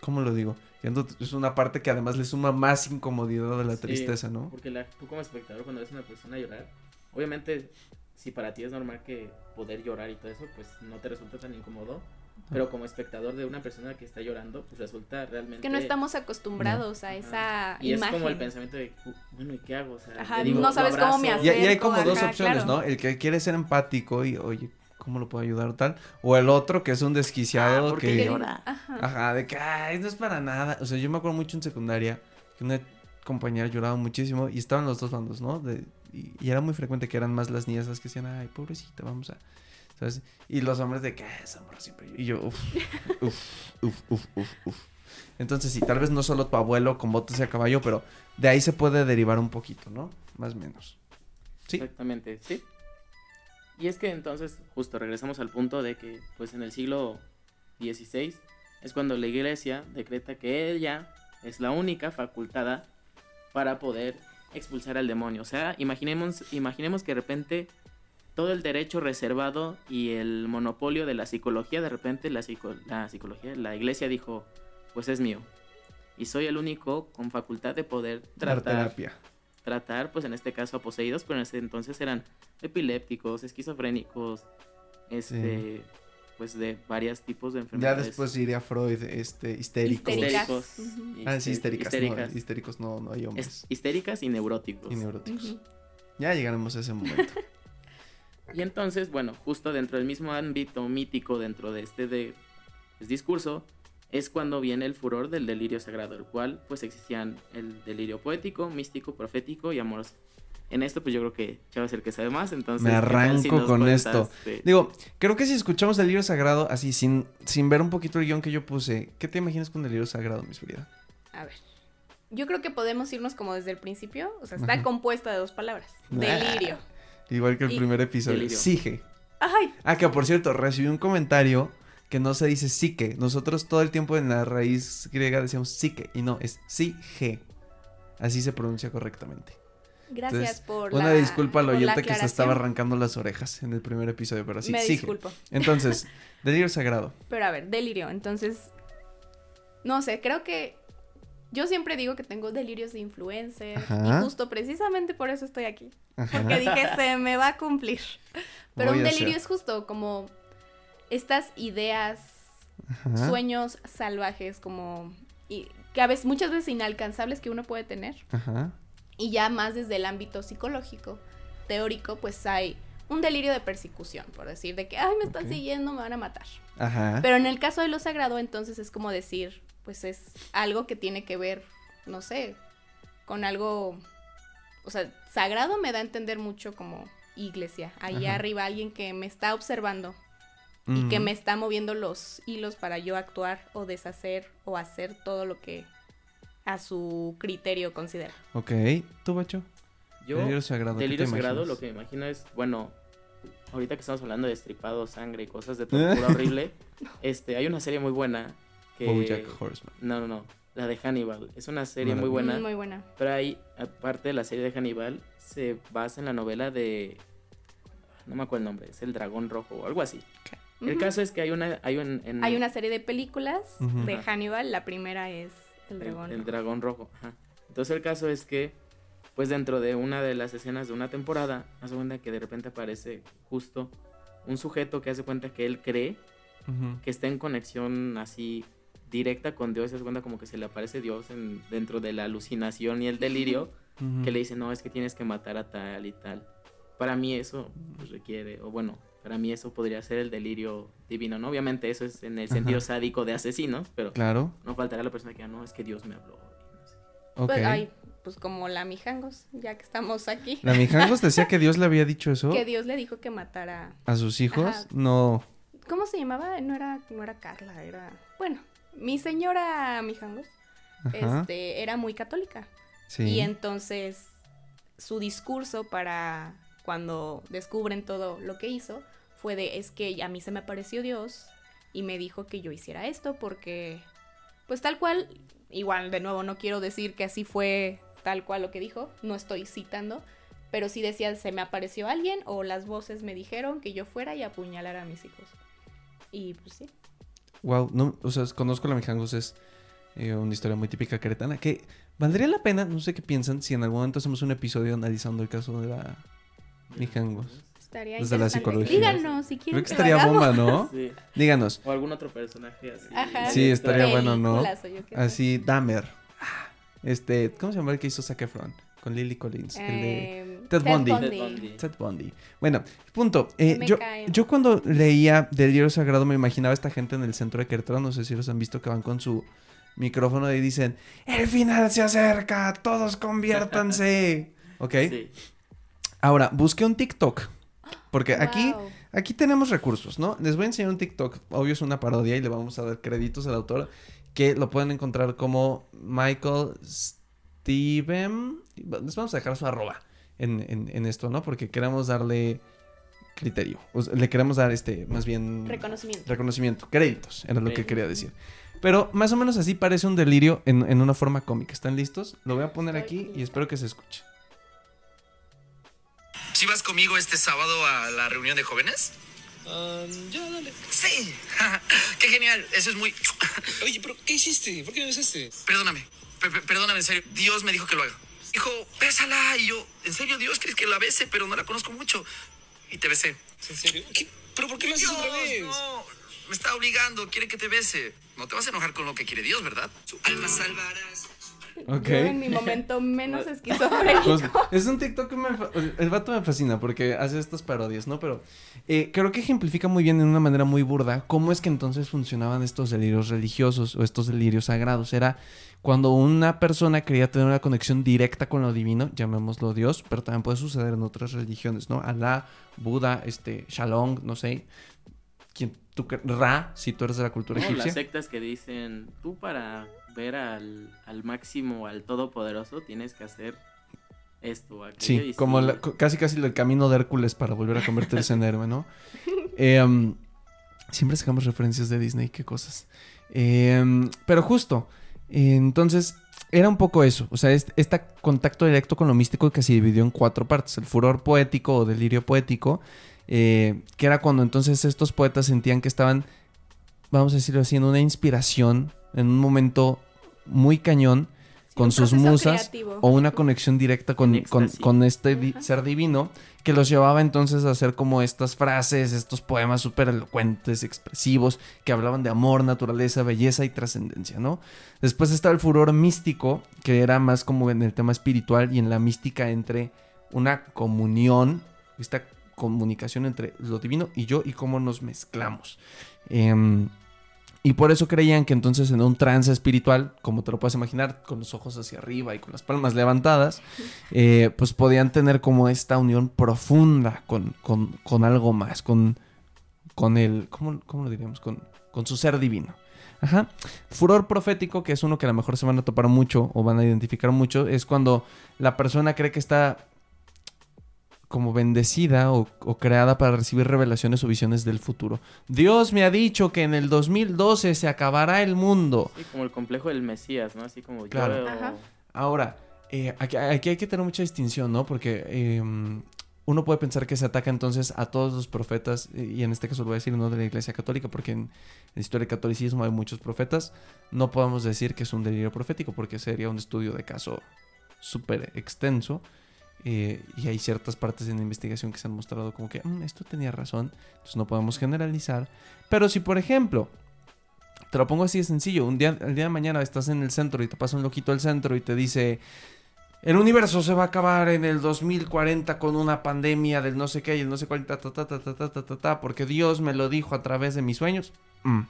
[SPEAKER 2] ¿cómo lo digo? es una parte que además le suma más incomodidad a la tristeza, ¿no?
[SPEAKER 1] Porque tú como espectador cuando ves a una persona llorar, obviamente si para ti es normal que poder llorar y todo eso, pues no te resulta tan incómodo. Pero como espectador de una persona que está llorando, pues resulta realmente...
[SPEAKER 3] Que no estamos acostumbrados a esa y es
[SPEAKER 1] como el pensamiento de, bueno, ¿y qué hago? O sea,
[SPEAKER 3] Ajá, no sabes cómo me hacer.
[SPEAKER 2] Y, hay como dos opciones, ¿no? El que quiere ser empático y, oye, ¿cómo lo puedo ayudar tal? O el otro que es un desquiciado
[SPEAKER 1] ah,
[SPEAKER 2] que
[SPEAKER 1] llora.
[SPEAKER 2] Ajá. de que ay, no es para nada. O sea, yo me acuerdo mucho en secundaria que una compañera lloraba muchísimo y estaban los dos bandos, ¿no? De, y, era muy frecuente que eran más las niñas las que decían, ay, pobrecita, vamos a. ¿Sabes? Y los hombres de que esa morra siempre. Y yo, uff, uff, uff, uff, uff, uf. Entonces, sí, tal vez no solo tu abuelo con botas y a caballo, pero de ahí se puede derivar un poquito, ¿no? Más o menos.
[SPEAKER 1] Sí. Exactamente, sí. Y es que entonces, justo regresamos al punto de que, pues en el siglo XVI es cuando la iglesia decreta que ella es la única facultada para poder expulsar al demonio. O sea, imaginemos, imaginemos que de repente todo el derecho reservado y el monopolio de la psicología, de repente la, la psicología, la iglesia dijo, pues es mío. Y soy el único con facultad de poder tratar, tratar, pues en este caso a poseídos, pero en ese entonces eran epilépticos, esquizofrénicos, este, pues de varios tipos de enfermedades.
[SPEAKER 2] Ya después iría Freud, este, histéricos.
[SPEAKER 3] Histéricos.
[SPEAKER 2] Ah, sí, histéricas. Histéricas. No, histéricos no, no hay hombres.
[SPEAKER 1] histéricas y neuróticos.
[SPEAKER 2] Y neuróticos. Ya llegaremos a ese momento.
[SPEAKER 1] y entonces, bueno, justo dentro del mismo ámbito mítico, dentro de este de, pues, discurso, es cuando viene el furor del delirio sagrado, el cual pues existían el delirio poético, místico, profético y amoroso. En esto pues yo creo que Chava es el que sabe más, entonces...
[SPEAKER 2] Me arranco con esto. Digo, creo que si escuchamos el delirio sagrado así, sin, sin ver un poquito el guion que yo puse, ¿qué te imaginas con el delirio sagrado, mi Frida?
[SPEAKER 3] A ver. Yo creo que podemos irnos como desde el principio, o sea, está compuesta de dos palabras. Delirio.
[SPEAKER 2] Igual que el primer episodio. Sige.
[SPEAKER 3] Ay.
[SPEAKER 2] Ah, que por cierto, recibí un comentario que no se dice psique. Nosotros todo el tiempo en la raíz griega decíamos psique y no, es sige. Así se pronuncia correctamente.
[SPEAKER 3] Gracias por
[SPEAKER 2] una disculpa al oyente que se estaba arrancando las orejas en el primer episodio, pero así
[SPEAKER 3] Me disculpo.
[SPEAKER 2] Entonces, delirio sagrado.
[SPEAKER 3] Pero a ver, delirio. Entonces, no sé, creo que yo siempre digo que tengo delirios de influencer y justo precisamente por eso estoy aquí. Porque dije, se me va a cumplir. Pero un delirio es justo como estas ideas, sueños salvajes, como y, que a veces, muchas veces inalcanzables que uno puede tener. Y ya más desde el ámbito psicológico, teórico, pues hay un delirio de persecución, por decir, de que, ay, me están siguiendo, me van a matar. Pero en el caso de lo sagrado, entonces es como decir, pues es algo que tiene que ver, no sé, con algo, o sea, sagrado me da a entender mucho como iglesia. Ahí arriba alguien que me está observando y que me está moviendo los hilos para yo actuar o deshacer o hacer todo lo que a su criterio considera.
[SPEAKER 2] Ok, ¿tú, Bacho?
[SPEAKER 1] Yo, delirio sagrado. Delirio sagrado, lo que me imagino es, bueno, ahorita que estamos hablando de estripado, sangre y cosas de tortura horrible, este, hay una serie muy buena que... Horseman. No, no, no, la de Hannibal. Es una serie muy buena.
[SPEAKER 3] Mm, muy buena.
[SPEAKER 1] Pero ahí, aparte de la serie de Hannibal, se basa en la novela de... No me acuerdo el nombre, es El Dragón Rojo o algo así. El caso es que hay una... Hay,
[SPEAKER 3] hay una serie de películas de Hannibal, la primera es El Dragón
[SPEAKER 1] Rojo. El Dragón Rojo, ajá. Entonces el caso es que pues dentro de una de las escenas de una temporada, hace cuenta que de repente aparece justo un sujeto que hace cuenta que él cree que está en conexión así directa con Dios, hace cuenta como que se le aparece Dios en, dentro de la alucinación y el delirio, que le dice, no, es que tienes que matar a tal y tal. Para mí eso pues, requiere, o bueno, para mí eso podría ser el delirio divino, ¿no? Obviamente eso es en el sentido sádico de asesino, pero
[SPEAKER 2] claro.
[SPEAKER 1] no faltará la persona que diga, no, es que Dios me habló.
[SPEAKER 3] Pues, pues como la Mijangos, ya que estamos aquí.
[SPEAKER 2] ¿La Mijangos decía que Dios le había dicho eso?
[SPEAKER 3] Que Dios le dijo que matara...
[SPEAKER 2] ¿A sus hijos? No.
[SPEAKER 3] ¿Cómo se llamaba? No era, no era Carla, era... Bueno, mi señora Mijangos este, era muy católica. Sí. Y entonces su discurso para cuando descubren todo lo que hizo fue de es que a mí se me apareció Dios y me dijo que yo hiciera esto porque pues tal cual igual de nuevo no quiero decir que así fue tal cual lo que dijo, no estoy citando, pero sí decía se me apareció alguien o las voces me dijeron que yo fuera y apuñalara a mis hijos. Y pues sí.
[SPEAKER 2] Wow, no, o sea, conozco la Mijangos, es eh, una historia muy típica queretana que valdría la pena, no sé qué piensan, si en algún momento hacemos un episodio analizando el caso de la Mijangos.
[SPEAKER 3] Estaría Desde la psicología. Díganos si quieren.
[SPEAKER 2] Creo que, estaría bomba, ¿no? Sí. Díganos.
[SPEAKER 1] O algún otro personaje así.
[SPEAKER 3] Ajá,
[SPEAKER 2] sí, estaría bueno, ¿no? Así, Dahmer. Este, ¿cómo se llama el que hizo Zac Efron? Con Lily Collins. el de em, Ted, Bundy. Ted Bundy. Bueno, punto. Eh, yo, yo cuando leía Del Libro Sagrado me imaginaba a esta gente en el centro de Querétaro. No sé si los han visto que van con su micrófono y dicen: El final se acerca, todos conviértanse. ¿Ok? Sí. Ahora, busqué un TikTok porque aquí, aquí tenemos recursos, ¿no? Les voy a enseñar un TikTok, obvio es una parodia y le vamos a dar créditos al autor, que lo pueden encontrar como Michael Steven. Les vamos a dejar su arroba en, esto, ¿no? Porque queremos darle criterio. le queremos dar este, más bien...
[SPEAKER 3] Reconocimiento.
[SPEAKER 2] Reconocimiento. Créditos, era lo que quería decir. Pero más o menos así parece un delirio en, en una forma cómica. ¿Están listos? Lo voy a poner aquí y espero que se escuche.
[SPEAKER 4] ¿Si vas conmigo este sábado a la reunión de jóvenes?
[SPEAKER 5] ya, dale.
[SPEAKER 4] Sí, qué genial, eso es muy...
[SPEAKER 5] Oye, pero ¿qué hiciste? ¿Por qué me besaste?
[SPEAKER 4] Perdóname, perdóname, en serio. Dios me dijo que lo haga. Dijo, bésala. Y yo, ¿en serio Dios crees que la bese? Pero no la conozco mucho. Y te besé.
[SPEAKER 5] ¿En serio? ¿Pero por qué lo haces otra vez?
[SPEAKER 4] No, me está obligando, quiere que te bese. No te vas a enojar con lo que quiere Dios, ¿verdad? Su alma salvarás
[SPEAKER 3] en mi momento menos esquizofrénico. Pues,
[SPEAKER 2] es un TikTok que me, el vato me fascina porque hace estas parodias, ¿no? Pero eh, creo que ejemplifica muy bien, en una manera muy burda, cómo es que entonces funcionaban estos delirios religiosos o estos delirios sagrados. Era cuando una persona quería tener una conexión directa con lo divino, llamémoslo Dios, pero también puede suceder en otras religiones, ¿no? Alá, Buda, este, Shalom, no sé. ¿Quién, tú, Ra, si tú eres de la cultura egipcia.
[SPEAKER 1] Las sectas que dicen, tú para ver al, máximo, al todopoderoso, tienes que hacer esto, aquello.
[SPEAKER 2] Sí, como casi casi el camino de Hércules para volver a convertirse en héroe, ¿no? Em, siempre sacamos referencias de Disney, qué cosas. Em, pero justo, entonces era un poco eso, o sea, este, este, contacto directo con lo místico que se dividió en cuatro partes, el furor poético o delirio poético, eh, que era cuando entonces estos poetas sentían que estaban, vamos a decirlo así, en una inspiración en un momento muy cañón con sus musas o una conexión directa con, este ser divino que los llevaba entonces a hacer como estas frases, estos poemas súper elocuentes, expresivos, que hablaban de amor, naturaleza, belleza y trascendencia, ¿no? Después estaba el furor místico, que era más como en el tema espiritual y en la mística entre una comunión, esta comunicación entre lo divino y yo y cómo nos mezclamos. Em, Y por eso creían que entonces en un trance espiritual, como te lo puedes imaginar, con los ojos hacia arriba y con las palmas levantadas, eh, pues podían tener como esta unión profunda con, con, algo más, con, con el, ¿cómo, ¿cómo, lo diríamos? Con, con su ser divino. Ajá. Furor profético, que es uno que a lo mejor se van a topar mucho o van a identificar mucho, es cuando la persona cree que está como bendecida o, creada para recibir revelaciones o visiones del futuro. Dios me ha dicho que en el 2012 se acabará el mundo.
[SPEAKER 1] Sí, como el complejo del Mesías, ¿no? Así como
[SPEAKER 2] claro. Ahora, eh, aquí, hay que tener mucha distinción, ¿no? Porque em, uno puede pensar que se ataca entonces a todos los profetas, y en este caso lo voy a decir no de la Iglesia Católica, porque en la historia del catolicismo hay muchos profetas. No podemos decir que es un delirio profético, porque sería un estudio de caso súper extenso. Eh, y hay ciertas partes en la investigación que se han mostrado como que mm, esto tenía razón, entonces no podemos generalizar. Pero si, por ejemplo, te lo pongo así de sencillo, un día, el día de mañana estás en el centro y te pasa un loquito al centro y te dice, el universo se va a acabar en el 2040 con una pandemia del no sé qué y el no sé cuál, ta, ta, ta, ta, ta, ta, ta, ta, porque Dios me lo dijo a través de mis sueños. Mm,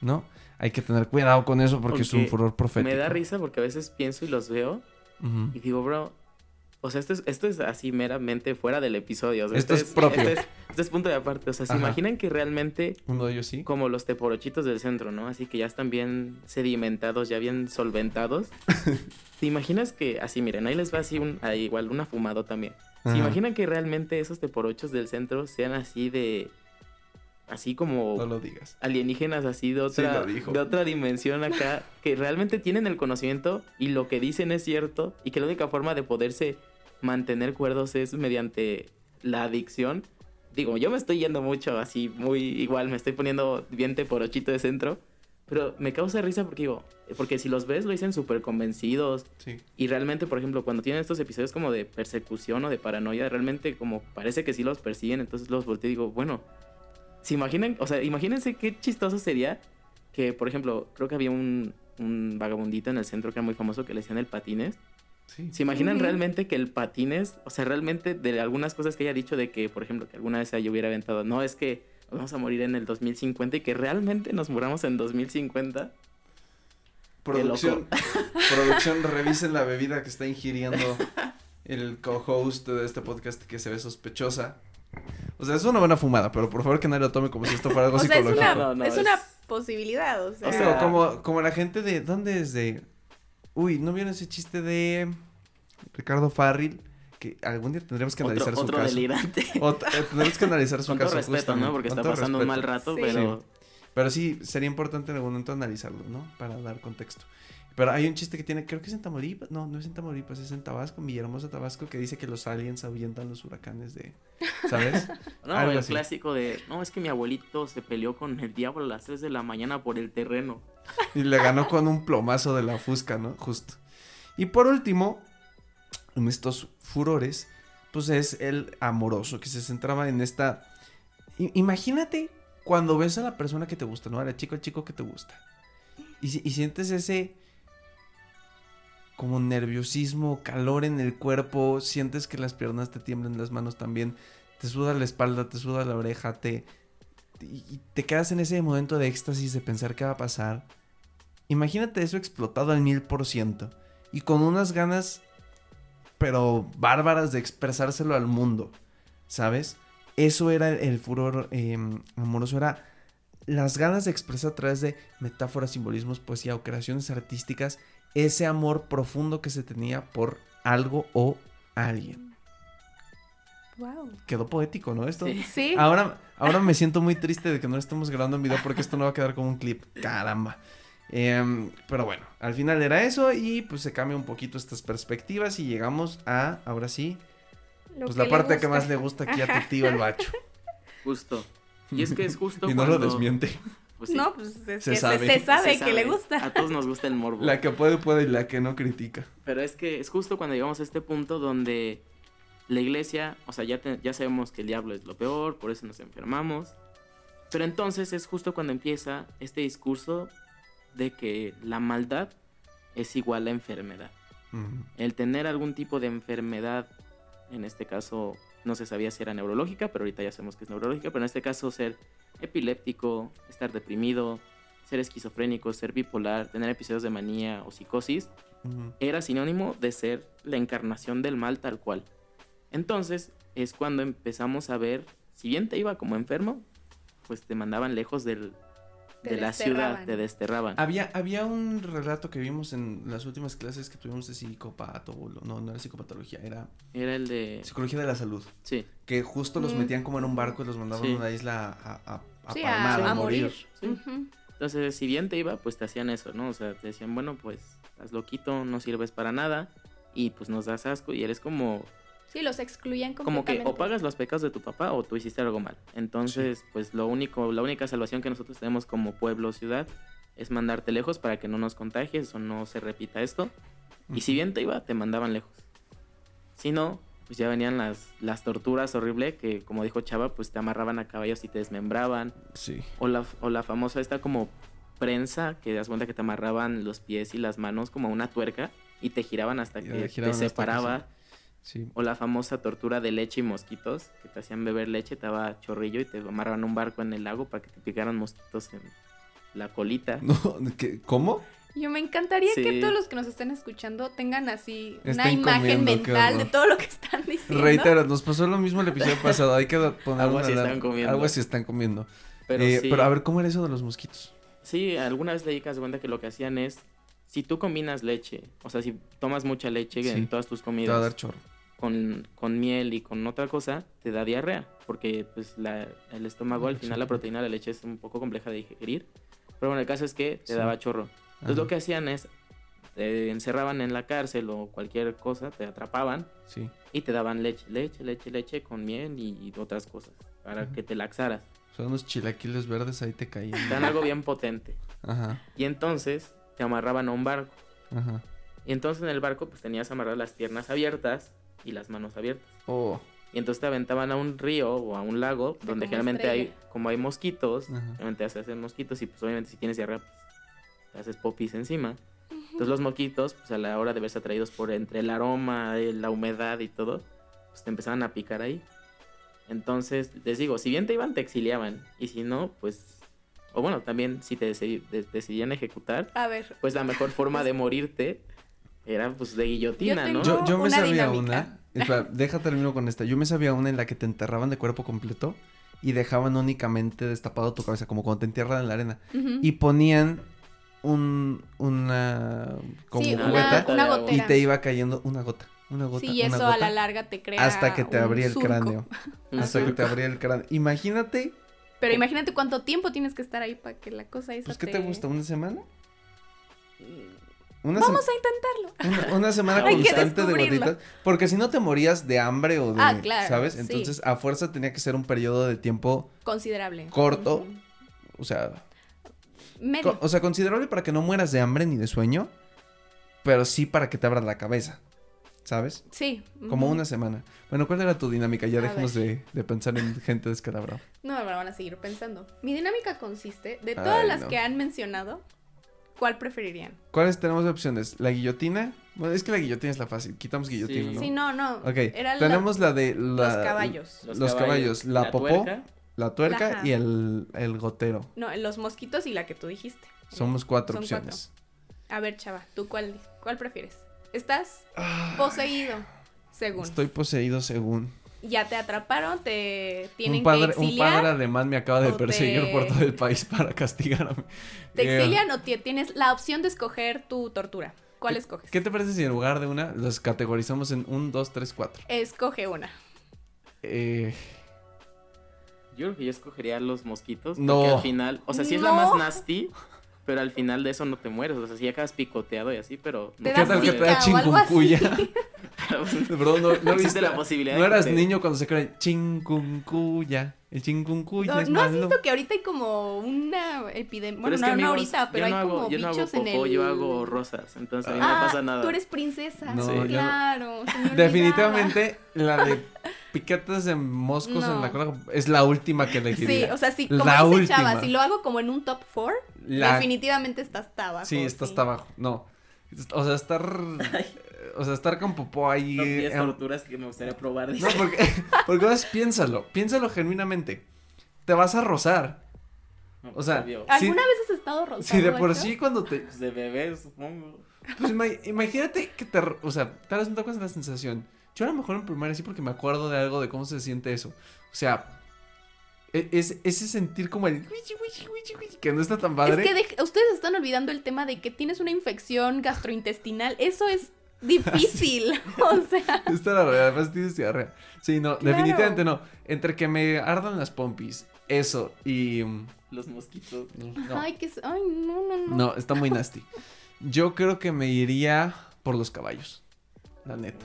[SPEAKER 2] ¿No? Hay que tener cuidado con eso porque, es un furor profético.
[SPEAKER 1] Me da risa porque a veces pienso y los veo y digo, bro, o sea, esto es, esto es así meramente fuera del episodio.
[SPEAKER 2] esto, es, propio.
[SPEAKER 1] Este es, punto de aparte. O sea, ¿se imaginan que realmente...
[SPEAKER 2] Uno de ellos sí.
[SPEAKER 1] Como los teporochitos del centro, ¿no? Así que ya están bien sedimentados, ya bien solventados. ¿Te imaginas que... Así, miren, ahí les va así un... igual, una fumado también. ¿Se imaginan que realmente esos teporochos del centro sean así de así como
[SPEAKER 2] no lo digas.
[SPEAKER 1] alienígenas así de otra de otra dimensión acá que realmente tienen el conocimiento y lo que dicen es cierto y que la única forma de poderse mantener cuerdos es mediante la adicción. Digo, yo me estoy yendo mucho así, muy igual, me estoy poniendo diente por ochito de centro. Pero me causa risa porque digo, porque si los ves lo dicen súper convencidos.
[SPEAKER 2] Sí.
[SPEAKER 1] Y realmente, por ejemplo, cuando tienen estos episodios como de persecución o de paranoia, realmente como parece que sí los persiguen, entonces los volteo y digo, bueno, si imaginan, o sea, imagínense qué chistoso sería que, por ejemplo, creo que había un, un vagabundito en el centro que era muy famoso que le decían el patines. ¿Se imaginan realmente que el patines, o sea, realmente de algunas cosas que haya dicho de que, por ejemplo, que alguna vez yo hubiera aventado, no, es que vamos a morir en el 2050 y que realmente nos muramos en 2050?
[SPEAKER 2] Producción, producción, revisen la bebida que está ingiriendo el co-host de este podcast que se ve sospechosa. O sea, es una buena fumada, pero por favor que nadie lo tome como si esto fuera algo psicológico.
[SPEAKER 3] Es una, es una posibilidad, o sea. O sea
[SPEAKER 2] como, como la gente de, ¿dónde es de? Uy, ¿no vieron ese chiste de Ricardo Farril? Que algún día tendremos que analizar
[SPEAKER 1] su
[SPEAKER 2] caso.
[SPEAKER 1] delirante.
[SPEAKER 2] Eh, tendremos que analizar su
[SPEAKER 1] Con
[SPEAKER 2] caso.
[SPEAKER 1] Con respeto, ¿no? Porque está pasando un mal rato, pero...
[SPEAKER 2] Pero sí, sería importante en algún momento analizarlo, ¿no? Para dar contexto. Pero hay un chiste que tiene, creo que es en Tamaulipas, no, no es en Tamaulipas, es en Tabasco, en Villahermosa, Tabasco, que dice que los aliens ahuyentan los huracanes de, ¿sabes?
[SPEAKER 1] no, el clásico de, no, es que mi abuelito se peleó con el diablo a las 3 de la mañana por el terreno.
[SPEAKER 2] Y le ganó con un plomazo de la fusca, ¿no? Justo. Y por último, en estos furores, pues es el amoroso, que se centraba en esta... imagínate cuando ves a la persona que te gusta, ¿no? A la chico, al chico que te gusta. Y, y sientes ese como nerviosismo, calor en el cuerpo, sientes que las piernas te tiemblan, las manos también, te suda la espalda, te suda la oreja, te y te quedas en ese momento de éxtasis de pensar qué va a pasar. Imagínate eso explotado al mil por ciento y con unas ganas, pero bárbaras de expresárselo al mundo, ¿sabes? Eso era el, furor em, amoroso, era las ganas de expresar a través de metáforas, simbolismos, poesía o creaciones artísticas ese amor profundo que se tenía por algo o alguien.
[SPEAKER 3] Wow.
[SPEAKER 2] Quedó poético, ¿no? Esto.
[SPEAKER 3] Sí.
[SPEAKER 2] Ahora, ahora me siento muy triste de que no estemos grabando en video porque esto no va a quedar como un clip. Caramba. Em, pero bueno, al final era eso y pues se cambia un poquito estas perspectivas y llegamos a, ahora sí, pues la parte que más le gusta aquí a tu tío el bacho.
[SPEAKER 1] Justo. Y es que es justo
[SPEAKER 2] Y no lo desmiente.
[SPEAKER 3] Pues no, pues es se que sabe. Se, sabe que le gusta.
[SPEAKER 1] A todos nos gusta el morbo.
[SPEAKER 2] La que puede, puede y la que no critica.
[SPEAKER 1] Pero es que es justo cuando llegamos a este punto donde la iglesia, o sea, ya, ya sabemos que el diablo es lo peor, por eso nos enfermamos. Pero entonces es justo cuando empieza este discurso de que la maldad es igual a enfermedad. El tener algún tipo de enfermedad, en este caso no se sabía si era neurológica, pero ahorita ya sabemos que es neurológica, pero en este caso ser epiléptico, estar deprimido, ser esquizofrénico, ser bipolar, tener episodios de manía o psicosis, era sinónimo de ser la encarnación del mal tal cual. Entonces es cuando empezamos a ver, si bien te iba como enfermo, pues te mandaban lejos del, de la ciudad, te desterraban.
[SPEAKER 2] Había, había un relato que vimos en las últimas clases que tuvimos de psicopato, no, no era psicopatología, era...
[SPEAKER 1] Era el de...
[SPEAKER 2] Psicología de la salud.
[SPEAKER 1] Sí.
[SPEAKER 2] Que justo los mm. metían como en un barco y los mandaban a una isla a,
[SPEAKER 3] a, a, morir.
[SPEAKER 1] Entonces, si bien te iba, pues te hacían eso, ¿no? O sea, te decían, bueno, pues estás loquito, no sirves para nada y pues nos das asco y eres como...
[SPEAKER 3] Sí, los excluían
[SPEAKER 1] Como que o pagas los pecados de tu papá o tú hiciste algo mal. Entonces, pues lo único, la única salvación que nosotros tenemos como pueblo o ciudad es mandarte lejos para que no nos contagies o no se repita esto. Y si bien te iba, te mandaban lejos. Si no, pues ya venían las, las torturas horribles que, como dijo Chava, pues te amarraban a caballos y te desmembraban.
[SPEAKER 2] Sí.
[SPEAKER 1] O la, o la famosa esta como prensa que das cuenta que te amarraban los pies y las manos como una tuerca y te giraban hasta que te separaba. O la famosa tortura de leche y mosquitos, que te hacían beber leche, te daba chorrillo y te amarraban un barco en el lago para que te picaran mosquitos en la colita.
[SPEAKER 2] No, ¿Cómo?
[SPEAKER 3] Yo me encantaría que todos los que nos estén escuchando tengan así una imagen mental de todo lo que están diciendo.
[SPEAKER 2] Reitero, nos pasó lo mismo el episodio pasado. Hay que poner algo así están comiendo. Algo así están comiendo. Pero, eh, pero a ver, ¿cómo era eso de los mosquitos?
[SPEAKER 1] Sí, alguna vez leí que cuenta que lo que hacían es si tú combinas leche, o sea, si tomas mucha leche en todas tus comidas. Te
[SPEAKER 2] va a dar chorro
[SPEAKER 1] con, miel y con otra cosa, te da diarrea, porque pues la, el estómago, al final la proteína de la leche es un poco compleja de digerir. Pero bueno, el caso es que te daba chorro. Entonces lo que hacían es, te encerraban en la cárcel o cualquier cosa, te atrapaban
[SPEAKER 2] sí.
[SPEAKER 1] y te daban leche, leche, leche, leche con miel y, otras cosas para que te laxaras.
[SPEAKER 2] Son unos chilaquiles verdes ahí te caían.
[SPEAKER 1] Te dan algo bien potente.
[SPEAKER 2] Ajá.
[SPEAKER 1] Y entonces te amarraban a un barco. Ajá. Y entonces en el barco pues tenías amarradas las piernas abiertas y las manos abiertas.
[SPEAKER 2] Oh.
[SPEAKER 1] Y entonces te aventaban a un río o a un lago donde generalmente hay, como hay mosquitos, generalmente se hacen mosquitos y pues obviamente si tienes diarrea, pues haces popis encima. Entonces los mosquitos, pues a la hora de verse atraídos por entre el aroma, la humedad y todo, pues te empezaban a picar ahí. Entonces, les digo, si bien te iban, te exiliaban. Y si no, pues... O bueno, también si te decidían ejecutar,
[SPEAKER 3] a ver.
[SPEAKER 1] pues la mejor forma de morirte era pues de guillotina, ¿no?
[SPEAKER 2] Yo, me sabía una. deja termino con esta. Yo me sabía una en la que te enterraban de cuerpo completo y dejaban únicamente destapado tu cabeza, como cuando te entierran en la arena. Y ponían un, una como
[SPEAKER 3] gota
[SPEAKER 2] y te iba cayendo una gota. Una gota.
[SPEAKER 3] Sí, eso a la larga te crea.
[SPEAKER 2] Hasta que te abría el cráneo. hasta que te abría el cráneo. Imagínate.
[SPEAKER 3] Pero imagínate cuánto tiempo tienes que estar ahí para que la cosa esa.
[SPEAKER 2] Pues, ¿qué te gusta? ¿Una semana?
[SPEAKER 3] Vamos a
[SPEAKER 2] intentarlo. Una, semana constante de gotitas. Porque si no te morías de hambre o de. Ah, ¿Sabes? Entonces, a fuerza tenía que ser un periodo de tiempo.
[SPEAKER 3] Considerable.
[SPEAKER 2] Corto. O sea.
[SPEAKER 3] Medio.
[SPEAKER 2] o sea, considerable para que no mueras de hambre ni de sueño. Pero sí para que te abras la cabeza. ¿Sabes?
[SPEAKER 3] Sí.
[SPEAKER 2] Como una semana. Bueno, ¿cuál era tu dinámica? Ya dejemos de, pensar en gente descalabrada.
[SPEAKER 3] No, ahora van a seguir pensando. Mi dinámica consiste de todas las que han mencionado, ¿Cuál preferirían?
[SPEAKER 2] ¿Cuáles tenemos opciones? ¿La guillotina? Bueno, es que la guillotina es la fácil. Quitamos guillotina,
[SPEAKER 3] sí.
[SPEAKER 2] ¿no?
[SPEAKER 3] Sí, no, no.
[SPEAKER 2] Ok. tenemos la, de... los
[SPEAKER 3] caballos.
[SPEAKER 2] Los, caballos. La, popó, la tuerca y el, el, gotero.
[SPEAKER 3] No, los mosquitos y la que tú dijiste.
[SPEAKER 2] Somos cuatro opciones.
[SPEAKER 3] A ver, chava, ¿tú cuál, cuál prefieres? ¿Estás ah. poseído? Según.
[SPEAKER 2] Estoy poseído según
[SPEAKER 3] ya te atraparon, te tienen un padre, que exiliar.
[SPEAKER 2] Un padre alemán me acaba de perseguir por todo el país para castigarme.
[SPEAKER 3] ¿Te eh, exilian o tienes la opción de escoger tu tortura? ¿Cuál escoges?
[SPEAKER 2] ¿Qué te parece si en lugar de una los categorizamos en un, dos, tres, cuatro?
[SPEAKER 3] Escoge una.
[SPEAKER 2] Eh...
[SPEAKER 1] Yo creo que yo escogería los mosquitos. No. Porque al final, o sea, si es la más nasty, pero al final de eso no te mueres. O sea, si acabas picoteado y así, pero.
[SPEAKER 3] ¿Qué tal que te da chinguncuya?
[SPEAKER 2] Perdón, no, no
[SPEAKER 1] viste la posibilidad.
[SPEAKER 2] No eras niño cuando se cree chinguncuya. El chinguncuya
[SPEAKER 3] no,
[SPEAKER 2] es
[SPEAKER 3] ¿No has visto que ahorita hay como una epidemia? Bueno, no, no ahorita, pero hay como yo bichos no hago en el...
[SPEAKER 1] Yo hago rosas, entonces a mí no
[SPEAKER 3] ah,
[SPEAKER 1] pasa nada.
[SPEAKER 3] tú eres princesa. No, sí, claro.
[SPEAKER 2] Definitivamente la de piquetes de moscos en la cola es la última que elegiría.
[SPEAKER 3] Sí, o sea, si como la dice última. Chava, si lo hago como en un top 4, definitivamente está hasta abajo.
[SPEAKER 2] Sí, está hasta abajo. No. O sea, estar o sea, estar con popó ahí.
[SPEAKER 1] 10 torturas que me gustaría probar.
[SPEAKER 2] No, porque, porque piénsalo, piénsalo genuinamente. Te vas a rozar. O sea,
[SPEAKER 3] ¿alguna vez has estado rosado?
[SPEAKER 2] Sí, de por sí cuando te...
[SPEAKER 1] Pues de bebé, supongo.
[SPEAKER 2] Pues imagínate que te... O sea, tal vez no te acuerdas la sensación. Yo a lo mejor en primaria sí porque me acuerdo de algo de cómo se siente eso. O sea, e, es, ese sentir como el que no está tan padre.
[SPEAKER 3] Es que ustedes están olvidando el tema de que tienes una infección gastrointestinal. Eso es difícil. o sea.
[SPEAKER 2] Esta la realidad, además tienes diarrea. Sí, no, definitivamente no. Entre que me ardan las pompis, eso y.
[SPEAKER 1] Mm, Los mosquitos.
[SPEAKER 3] Ay, que. Ay, no, no, no.
[SPEAKER 2] No, está muy nasty. Yo creo que me iría por los caballos. La neta.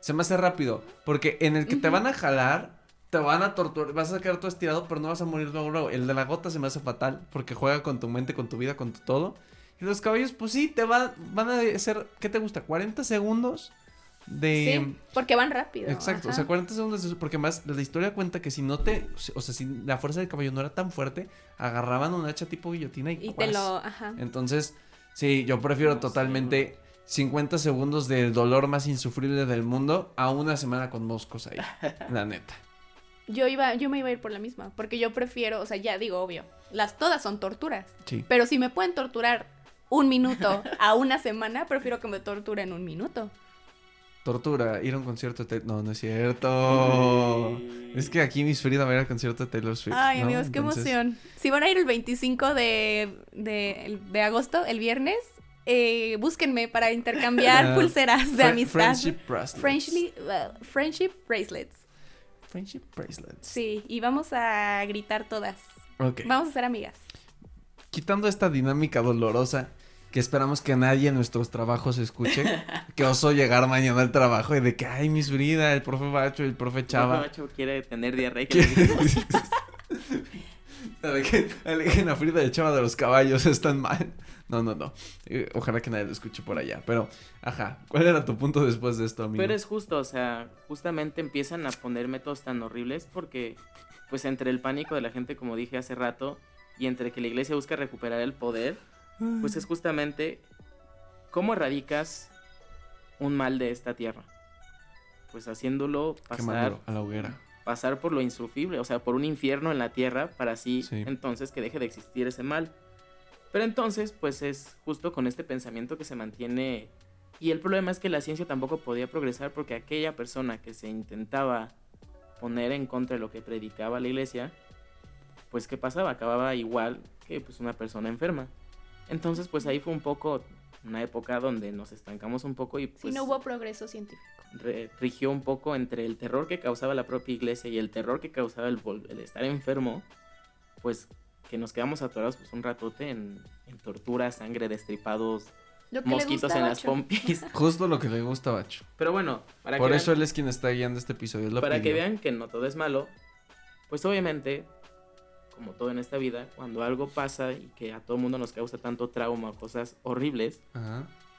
[SPEAKER 2] Se me hace rápido. Porque en el que te van a jalar te van a torturar, vas a quedar todo estirado, pero no vas a morir luego, El de la gota se me hace fatal, porque juega con tu mente, con tu vida, con tu todo. Y los caballos, pues sí, te van a hacer, ¿qué te gusta? 40 segundos de...
[SPEAKER 3] Sí, porque van rápido.
[SPEAKER 2] Exacto, o sea, 40 segundos de porque más la historia cuenta que si no te, o sea, si la fuerza del caballo no era tan fuerte, agarraban una hacha tipo guillotina y...
[SPEAKER 3] Y te lo, ajá.
[SPEAKER 2] Entonces, sí, yo prefiero totalmente... 50 segundos del dolor más insufrible del mundo a una semana con moscos ahí. La neta
[SPEAKER 3] yo iba, yo me iba a ir por la misma, porque yo prefiero, o sea, ya digo, obvio, las todas son torturas.
[SPEAKER 2] Sí.
[SPEAKER 3] Pero si me pueden torturar un minuto a una semana, prefiero que me torturen un minuto.
[SPEAKER 2] Tortura, ir a un concierto de No, no es cierto. Es que aquí mis Frida va a ir al concierto de Taylor Swift.
[SPEAKER 3] Ay, amigos, qué emoción. Si van a ir el 25 de, de, de agosto, el viernes, eh, búsquenme para intercambiar pulseras de amistad.
[SPEAKER 2] Friendship bracelets.
[SPEAKER 3] Friendship, friendship bracelets.
[SPEAKER 2] Friendship bracelets.
[SPEAKER 3] Sí, y vamos a gritar todas. Ok. Vamos a ser amigas.
[SPEAKER 2] Quitando esta dinámica dolorosa que esperamos que nadie en nuestros trabajos escuche, que oso llegar mañana al trabajo y de que, ay, Miss Brida, el profe Bacho, el profe Chava.
[SPEAKER 1] El profe Bacho quiere tener diarrea.
[SPEAKER 2] Alejen a Frida de Chava de los caballos, están mal. No, no, no. Eh, ojalá que nadie lo escuche por allá. Pero, ajá, ¿cuál era tu punto después de esto, amigo?
[SPEAKER 1] Pero es justo, o sea, justamente empiezan a poner métodos tan horribles porque, pues, entre el pánico de la gente, como dije hace rato, y entre que la iglesia busca recuperar el poder, pues es justamente cómo erradicas un mal de esta tierra. Pues haciéndolo pasar
[SPEAKER 2] a la hoguera.
[SPEAKER 1] Pasar por lo insufrible, o sea, por un infierno en la tierra para así entonces que deje de existir ese mal. Pero entonces, pues es justo con este pensamiento que se mantiene. Y el problema es que la ciencia tampoco podía progresar porque aquella persona que se intentaba poner en contra de lo que predicaba la iglesia, pues ¿qué pasaba? Acababa igual que pues una persona enferma. Entonces, pues ahí fue un poco una época donde nos estancamos un poco y pues...
[SPEAKER 3] no hubo progreso científico.
[SPEAKER 1] rigió un poco entre el terror que causaba la propia iglesia y el terror que causaba el, el estar enfermo, pues que nos quedamos atorados pues un ratote en, en tortura, sangre, destripados, mosquitos en las pompis.
[SPEAKER 2] Justo lo que le gusta a Bacho.
[SPEAKER 1] Pero bueno,
[SPEAKER 2] para Por eso él es quien está guiando este episodio.
[SPEAKER 1] para que vean que no todo es malo, pues obviamente, como todo en esta vida, cuando algo pasa y que a todo mundo nos causa tanto trauma o cosas horribles,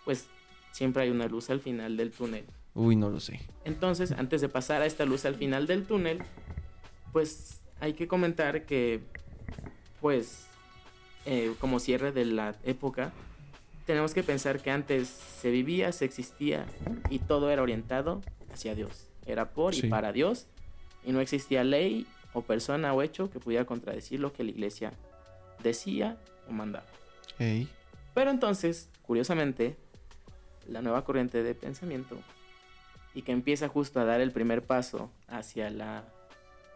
[SPEAKER 1] pues siempre hay una luz al final del túnel.
[SPEAKER 2] Uy, no lo sé.
[SPEAKER 1] Entonces, antes de pasar a esta luz al final del túnel, pues hay que comentar que pues, eh, como cierre de la época, tenemos que pensar que antes se vivía, se existía y todo era orientado hacia Dios. Era por y para Dios y no existía ley o persona o hecho que pudiera contradecir lo que la iglesia decía o mandaba. Pero entonces, curiosamente, la nueva corriente de pensamiento y que empieza justo a dar el primer paso hacia la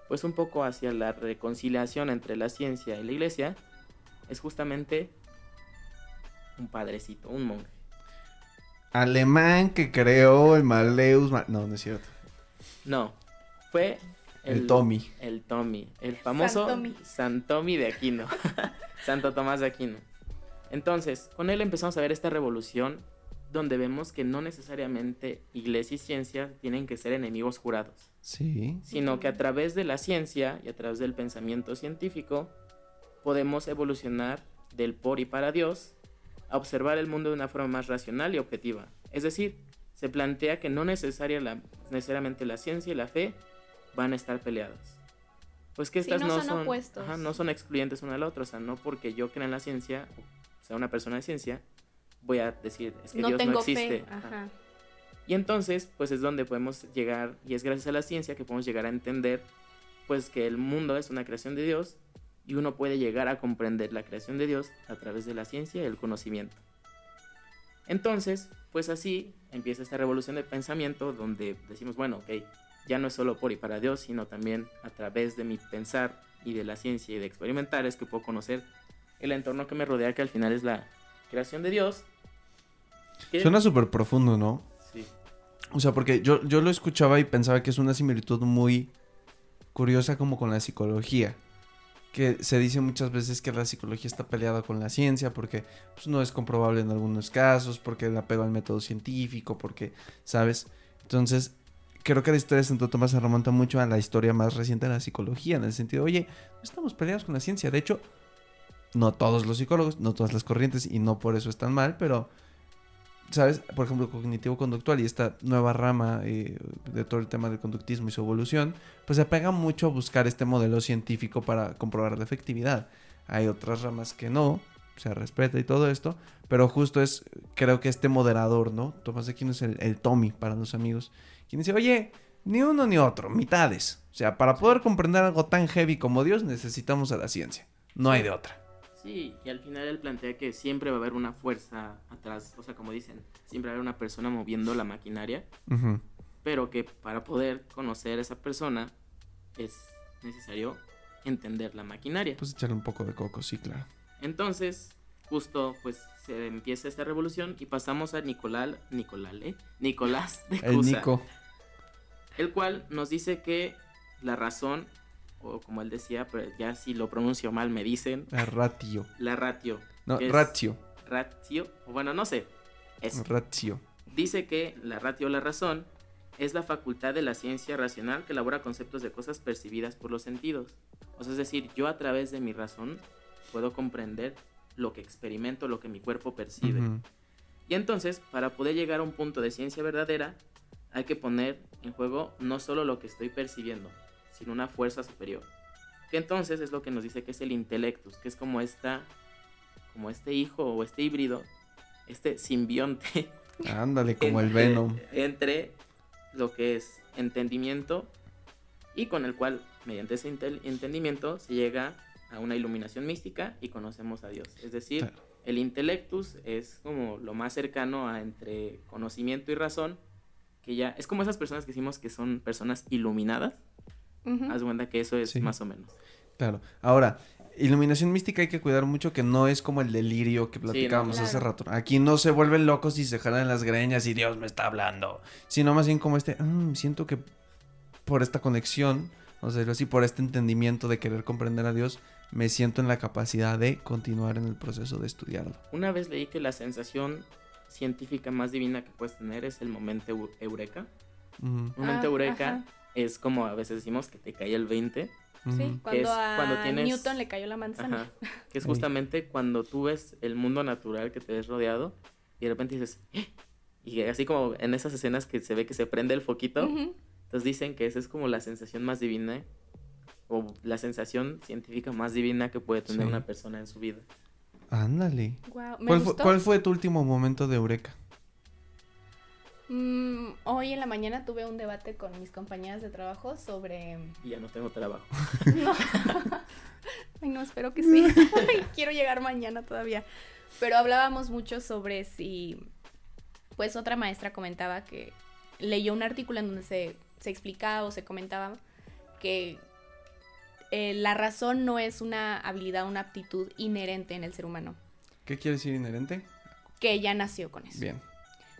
[SPEAKER 1] pues un poco hacia la reconciliación entre la ciencia y la iglesia, es justamente un padrecito, un monje.
[SPEAKER 2] Alemán que creó el Maleus. No, no es cierto.
[SPEAKER 1] No, fue
[SPEAKER 2] el, Tommy.
[SPEAKER 1] El Tommy, el famoso San Tommy, de Aquino, Santo Tomás de Aquino. Entonces, con él empezamos a ver esta revolución donde vemos que no necesariamente iglesia y ciencia tienen que ser enemigos jurados.
[SPEAKER 2] Sí.
[SPEAKER 1] Sino que a través de la ciencia y a través del pensamiento científico podemos evolucionar del por y para Dios a observar el mundo de una forma más racional y objetiva. Es decir, se plantea que no necesariamente la ciencia y la fe van a estar peleadas. Pues que estas no, son, no son excluyentes una a la otra. O sea, no porque yo crea en la ciencia, o sea, una persona de ciencia, voy a decir, es que Dios no existe. Y entonces, pues es donde podemos llegar, y es gracias a la ciencia que podemos llegar a entender, pues que el mundo es una creación de Dios y uno puede llegar a comprender la creación de Dios a través de la ciencia y el conocimiento. Entonces, pues así empieza esta revolución de pensamiento donde decimos, bueno, ok, ya no es solo por y para Dios, sino también a través de mi pensar y de la ciencia y de experimentar es que puedo conocer el entorno que me rodea, que al final es la creación de Dios.
[SPEAKER 2] Suena súper profundo, ¿no?
[SPEAKER 1] Sí.
[SPEAKER 2] O sea, porque yo, yo lo escuchaba y pensaba que es una similitud muy curiosa como con la psicología. Que se dice muchas veces que la psicología está peleada con la ciencia porque pues, no es comprobable en algunos casos, porque la apego al método científico, porque, ¿sabes? Entonces, creo que la historia de Santo Tomás se remonta mucho a la historia más reciente de la psicología, en el sentido, oye, no estamos peleados con la ciencia. De hecho, no todos los psicólogos, no todas las corrientes, y no por eso están mal, pero, ¿sabes? Por ejemplo, cognitivo-conductual y esta nueva rama eh, de todo el tema del conductismo y su evolución, pues se pega mucho a buscar este modelo científico para comprobar la efectividad. Hay otras ramas que no, se respeta y todo esto, pero justo es, creo que este moderador, ¿no? Tomás de Aquino es el Tommy para los amigos quien dice, oye, ni uno ni otro, mitades. O sea, para poder comprender algo tan heavy como Dios necesitamos a la ciencia. No hay de otra.
[SPEAKER 1] Sí, y al final él plantea que siempre va a haber una fuerza atrás, o sea, como dicen, siempre va a haber una persona moviendo la maquinaria, pero que para poder conocer a esa persona es necesario entender la maquinaria.
[SPEAKER 2] Pues echarle un poco de coco, sí, claro.
[SPEAKER 1] Entonces, justo pues se empieza esta revolución y pasamos a Nicolás, Nicolás, ¿eh? Nicolás de Cusa. El Nico el cual nos dice que la razón, o como él decía, pero ya si lo pronuncio mal me dicen.
[SPEAKER 2] La ratio.
[SPEAKER 1] La ratio.
[SPEAKER 2] No, ratio.
[SPEAKER 1] Ratio, bueno, no sé.
[SPEAKER 2] Es, ratio.
[SPEAKER 1] Dice que la ratio o la razón es la facultad de la ciencia racional que elabora conceptos de cosas percibidas por los sentidos. O sea, es decir, yo a través de mi razón puedo comprender lo que experimento, lo que mi cuerpo percibe. Y entonces, para poder llegar a un punto de ciencia verdadera, hay que poner en juego no solo lo que estoy percibiendo, sino una fuerza superior. Que entonces es lo que nos dice que es el intelectus, que es como esta, como este hijo o este híbrido, este simbionte.
[SPEAKER 2] Ándale, como el Venom.
[SPEAKER 1] Entre lo que es entendimiento y con el cual, mediante ese entendimiento, se llega a una iluminación mística y conocemos a Dios. Es decir, el intelectus es como lo más cercano a entre conocimiento y razón, que ya es como esas personas que decimos que son personas iluminadas. Haz cuenta que eso es más o menos.
[SPEAKER 2] Claro. Ahora, iluminación mística hay que cuidar mucho que no es como el delirio que platicábamos hace rato. Aquí no se vuelven locos y se jalan las greñas y Dios me está hablando. Sino más bien como este, mm, siento que por esta conexión, o sea, así, por este entendimiento de querer comprender a Dios, me siento en la capacidad de continuar en el proceso de estudiarlo.
[SPEAKER 1] Una vez leí que la sensación científica más divina que puedes tener es el momento eureka. Un momento ah, eureka es como a veces decimos que te cae el 20.
[SPEAKER 3] Sí, cuando a Newton le cayó la manzana.
[SPEAKER 1] que es justamente cuando tú ves el mundo natural que te ves rodeado y de repente dices, ¡Eh!", y así como en esas escenas que se ve que se prende el foquito, entonces dicen que esa es como la sensación más divina o la sensación científica más divina que puede tener una persona en su vida.
[SPEAKER 2] Ándale. ¿Cuál, Fue, tu último momento de Eureka?
[SPEAKER 3] Mm, hoy en la mañana tuve un debate con mis compañeras de trabajo sobre...
[SPEAKER 1] Y ya no tengo trabajo.
[SPEAKER 3] no. Ay, no, espero que sí. Quiero llegar mañana todavía. Pero hablábamos mucho sobre si... Pues otra maestra comentaba que leyó un artículo en donde se, se explicaba o se comentaba que eh, la razón no es una habilidad, una aptitud inherente en el ser humano.
[SPEAKER 2] ¿Qué quiere decir inherente?
[SPEAKER 3] Que ella nació con eso.
[SPEAKER 2] Bien.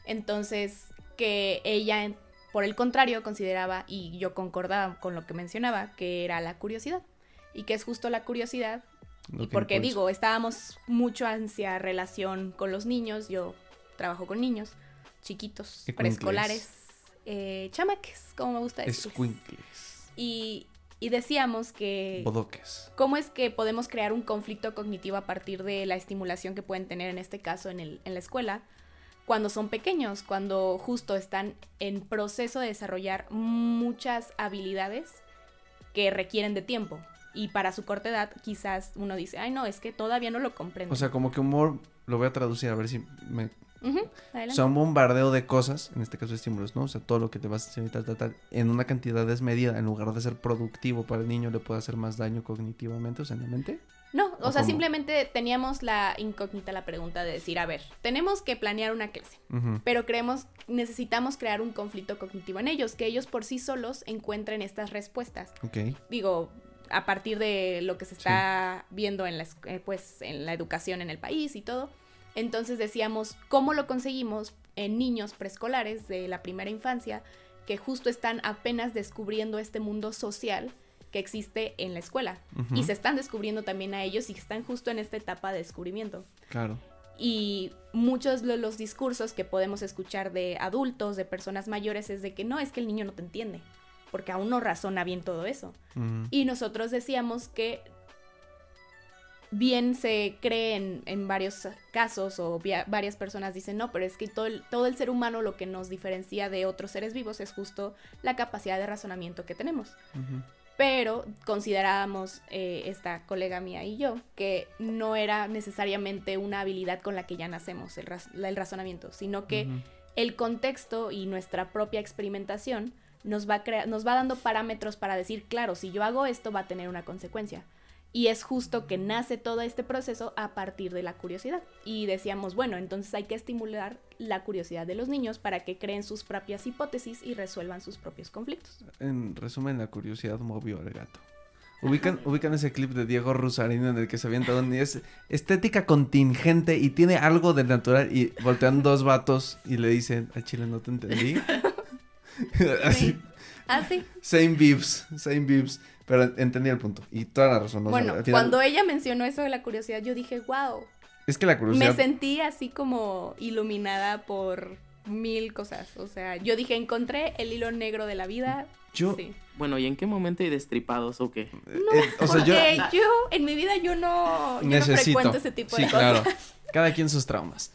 [SPEAKER 3] Entonces, que ella, por el contrario, consideraba, y yo concordaba con lo que mencionaba, que era la curiosidad. Y que es justo la curiosidad. y porque digo, estábamos mucho hacia relación con los niños. Yo trabajo con niños chiquitos, preescolares, eh, chamaques, como me gusta decir. Y, y decíamos que...
[SPEAKER 2] Bodoques.
[SPEAKER 3] ¿Cómo es que podemos crear un conflicto cognitivo a partir de la estimulación que pueden tener en este caso en, el, en la escuela? Cuando son pequeños, cuando justo están en proceso de desarrollar muchas habilidades que requieren de tiempo. Y para su corta edad quizás uno dice, ay no, es que todavía no lo comprendo.
[SPEAKER 2] O sea, como que humor, lo voy a traducir a ver si me Son bombardeo de cosas, en este caso estímulos, ¿no? O sea, todo lo que te vas a tal, tal, en una cantidad desmedida, en lugar de ser productivo para el niño, le puede hacer más daño cognitivamente o sea, en la mente.
[SPEAKER 3] No, o, sea, simplemente teníamos la incógnita, la pregunta de decir, a ver, tenemos que planear una clase, pero creemos, necesitamos crear un conflicto cognitivo en ellos, que ellos por sí solos encuentren estas respuestas.
[SPEAKER 2] Ok.
[SPEAKER 3] Digo, a partir de lo que se está viendo en la, eh, pues, en la educación en el país y todo. Entonces decíamos, ¿cómo lo conseguimos en niños preescolares de la primera infancia que justo están apenas descubriendo este mundo social que existe en la escuela. Y se están descubriendo también a ellos y están justo en esta etapa de descubrimiento.
[SPEAKER 2] Claro.
[SPEAKER 3] Y muchos de los discursos que podemos escuchar de adultos, de personas mayores, es de que no, es que el niño no te entiende, porque aún no razona bien todo eso. Y nosotros decíamos que bien se cree en, varios casos o varias personas dicen, no, pero es que todo el, todo el ser humano lo que nos diferencia de otros seres vivos es justo la capacidad de razonamiento que tenemos pero considerábamos eh, esta colega mía y yo que no era necesariamente una habilidad con la que ya nacemos, el, razonamiento, sino que el contexto y nuestra propia experimentación nos va, nos va dando parámetros para decir, claro, si yo hago esto va a tener una consecuencia. Y es justo que nace todo este proceso a partir de la curiosidad. Y decíamos, bueno, entonces hay que estimular la curiosidad de los niños para que creen sus propias hipótesis y resuelvan sus propios conflictos.
[SPEAKER 2] En resumen, la curiosidad movió al gato. Ubican, ubican ese clip de Diego Rusarino en el que se avienta un... Es estética contingente y tiene algo de natural y voltean dos vatos y le dicen, a Chile no te entendí.
[SPEAKER 3] Así. Así.
[SPEAKER 2] Ah, same vibes, same vibes. Pero entendí el punto. Y toda la razón.
[SPEAKER 3] Bueno, cuando ella mencionó eso de la curiosidad, yo dije, wow.
[SPEAKER 2] Es que la curiosidad.
[SPEAKER 3] Me sentí así como iluminada por mil cosas. O sea, yo dije, encontré el hilo negro de la vida.
[SPEAKER 2] Yo.
[SPEAKER 1] Bueno, ¿y en qué momento hay destripados o qué?
[SPEAKER 3] No, eh, o sea, yo, yo, en mi vida yo no, yo no frecuento ese tipo de cosas. Claro.
[SPEAKER 2] Cada quien sus traumas,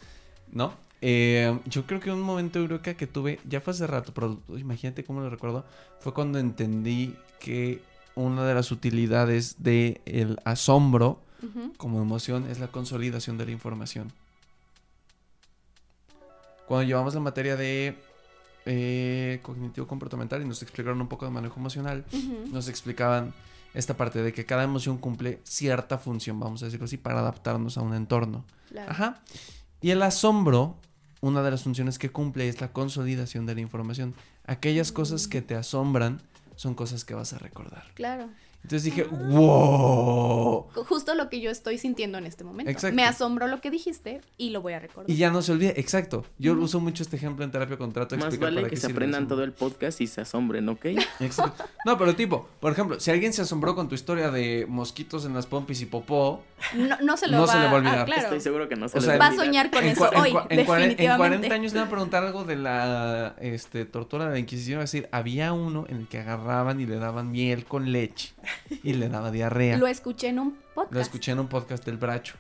[SPEAKER 2] ¿no? Eh, yo creo que un momento eureka que tuve, ya fue hace rato, pero imagínate cómo lo recuerdo, fue cuando entendí que una de las utilidades del el asombro como emoción es la consolidación de la información. Cuando llevamos la materia de eh, cognitivo comportamental y nos explicaron un poco de manejo emocional, nos explicaban esta parte de que cada emoción cumple cierta función, vamos a decirlo así, para adaptarnos a un entorno. Ajá. Y el asombro, una de las funciones que cumple es la consolidación de la información. Aquellas cosas que te asombran son cosas que vas a recordar.
[SPEAKER 3] Claro.
[SPEAKER 2] Entonces dije, wow.
[SPEAKER 3] Justo lo que yo estoy sintiendo en este momento. Exacto. Me asombró lo que dijiste y lo voy a recordar.
[SPEAKER 2] Y ya no se olvide, exacto. Yo uso mucho este ejemplo en terapia contrato.
[SPEAKER 1] Más vale que se aprendan todo el podcast y se asombren, ¿ok?
[SPEAKER 2] Exacto. No, pero tipo, por ejemplo, si alguien se asombró con tu historia de mosquitos en las pompis y popó,
[SPEAKER 3] no, se, lo va,
[SPEAKER 2] se le va a olvidar.
[SPEAKER 3] claro.
[SPEAKER 1] Estoy seguro que no se
[SPEAKER 3] o sea, va a soñar con eso hoy, en, definitivamente.
[SPEAKER 2] En 40 años le van a preguntar algo de la este, tortura de la Inquisición. Va a decir, había uno en el que agarraban y le daban miel con leche y le daba diarrea.
[SPEAKER 3] Lo escuché en un podcast.
[SPEAKER 2] Lo escuché en un podcast del Bracho.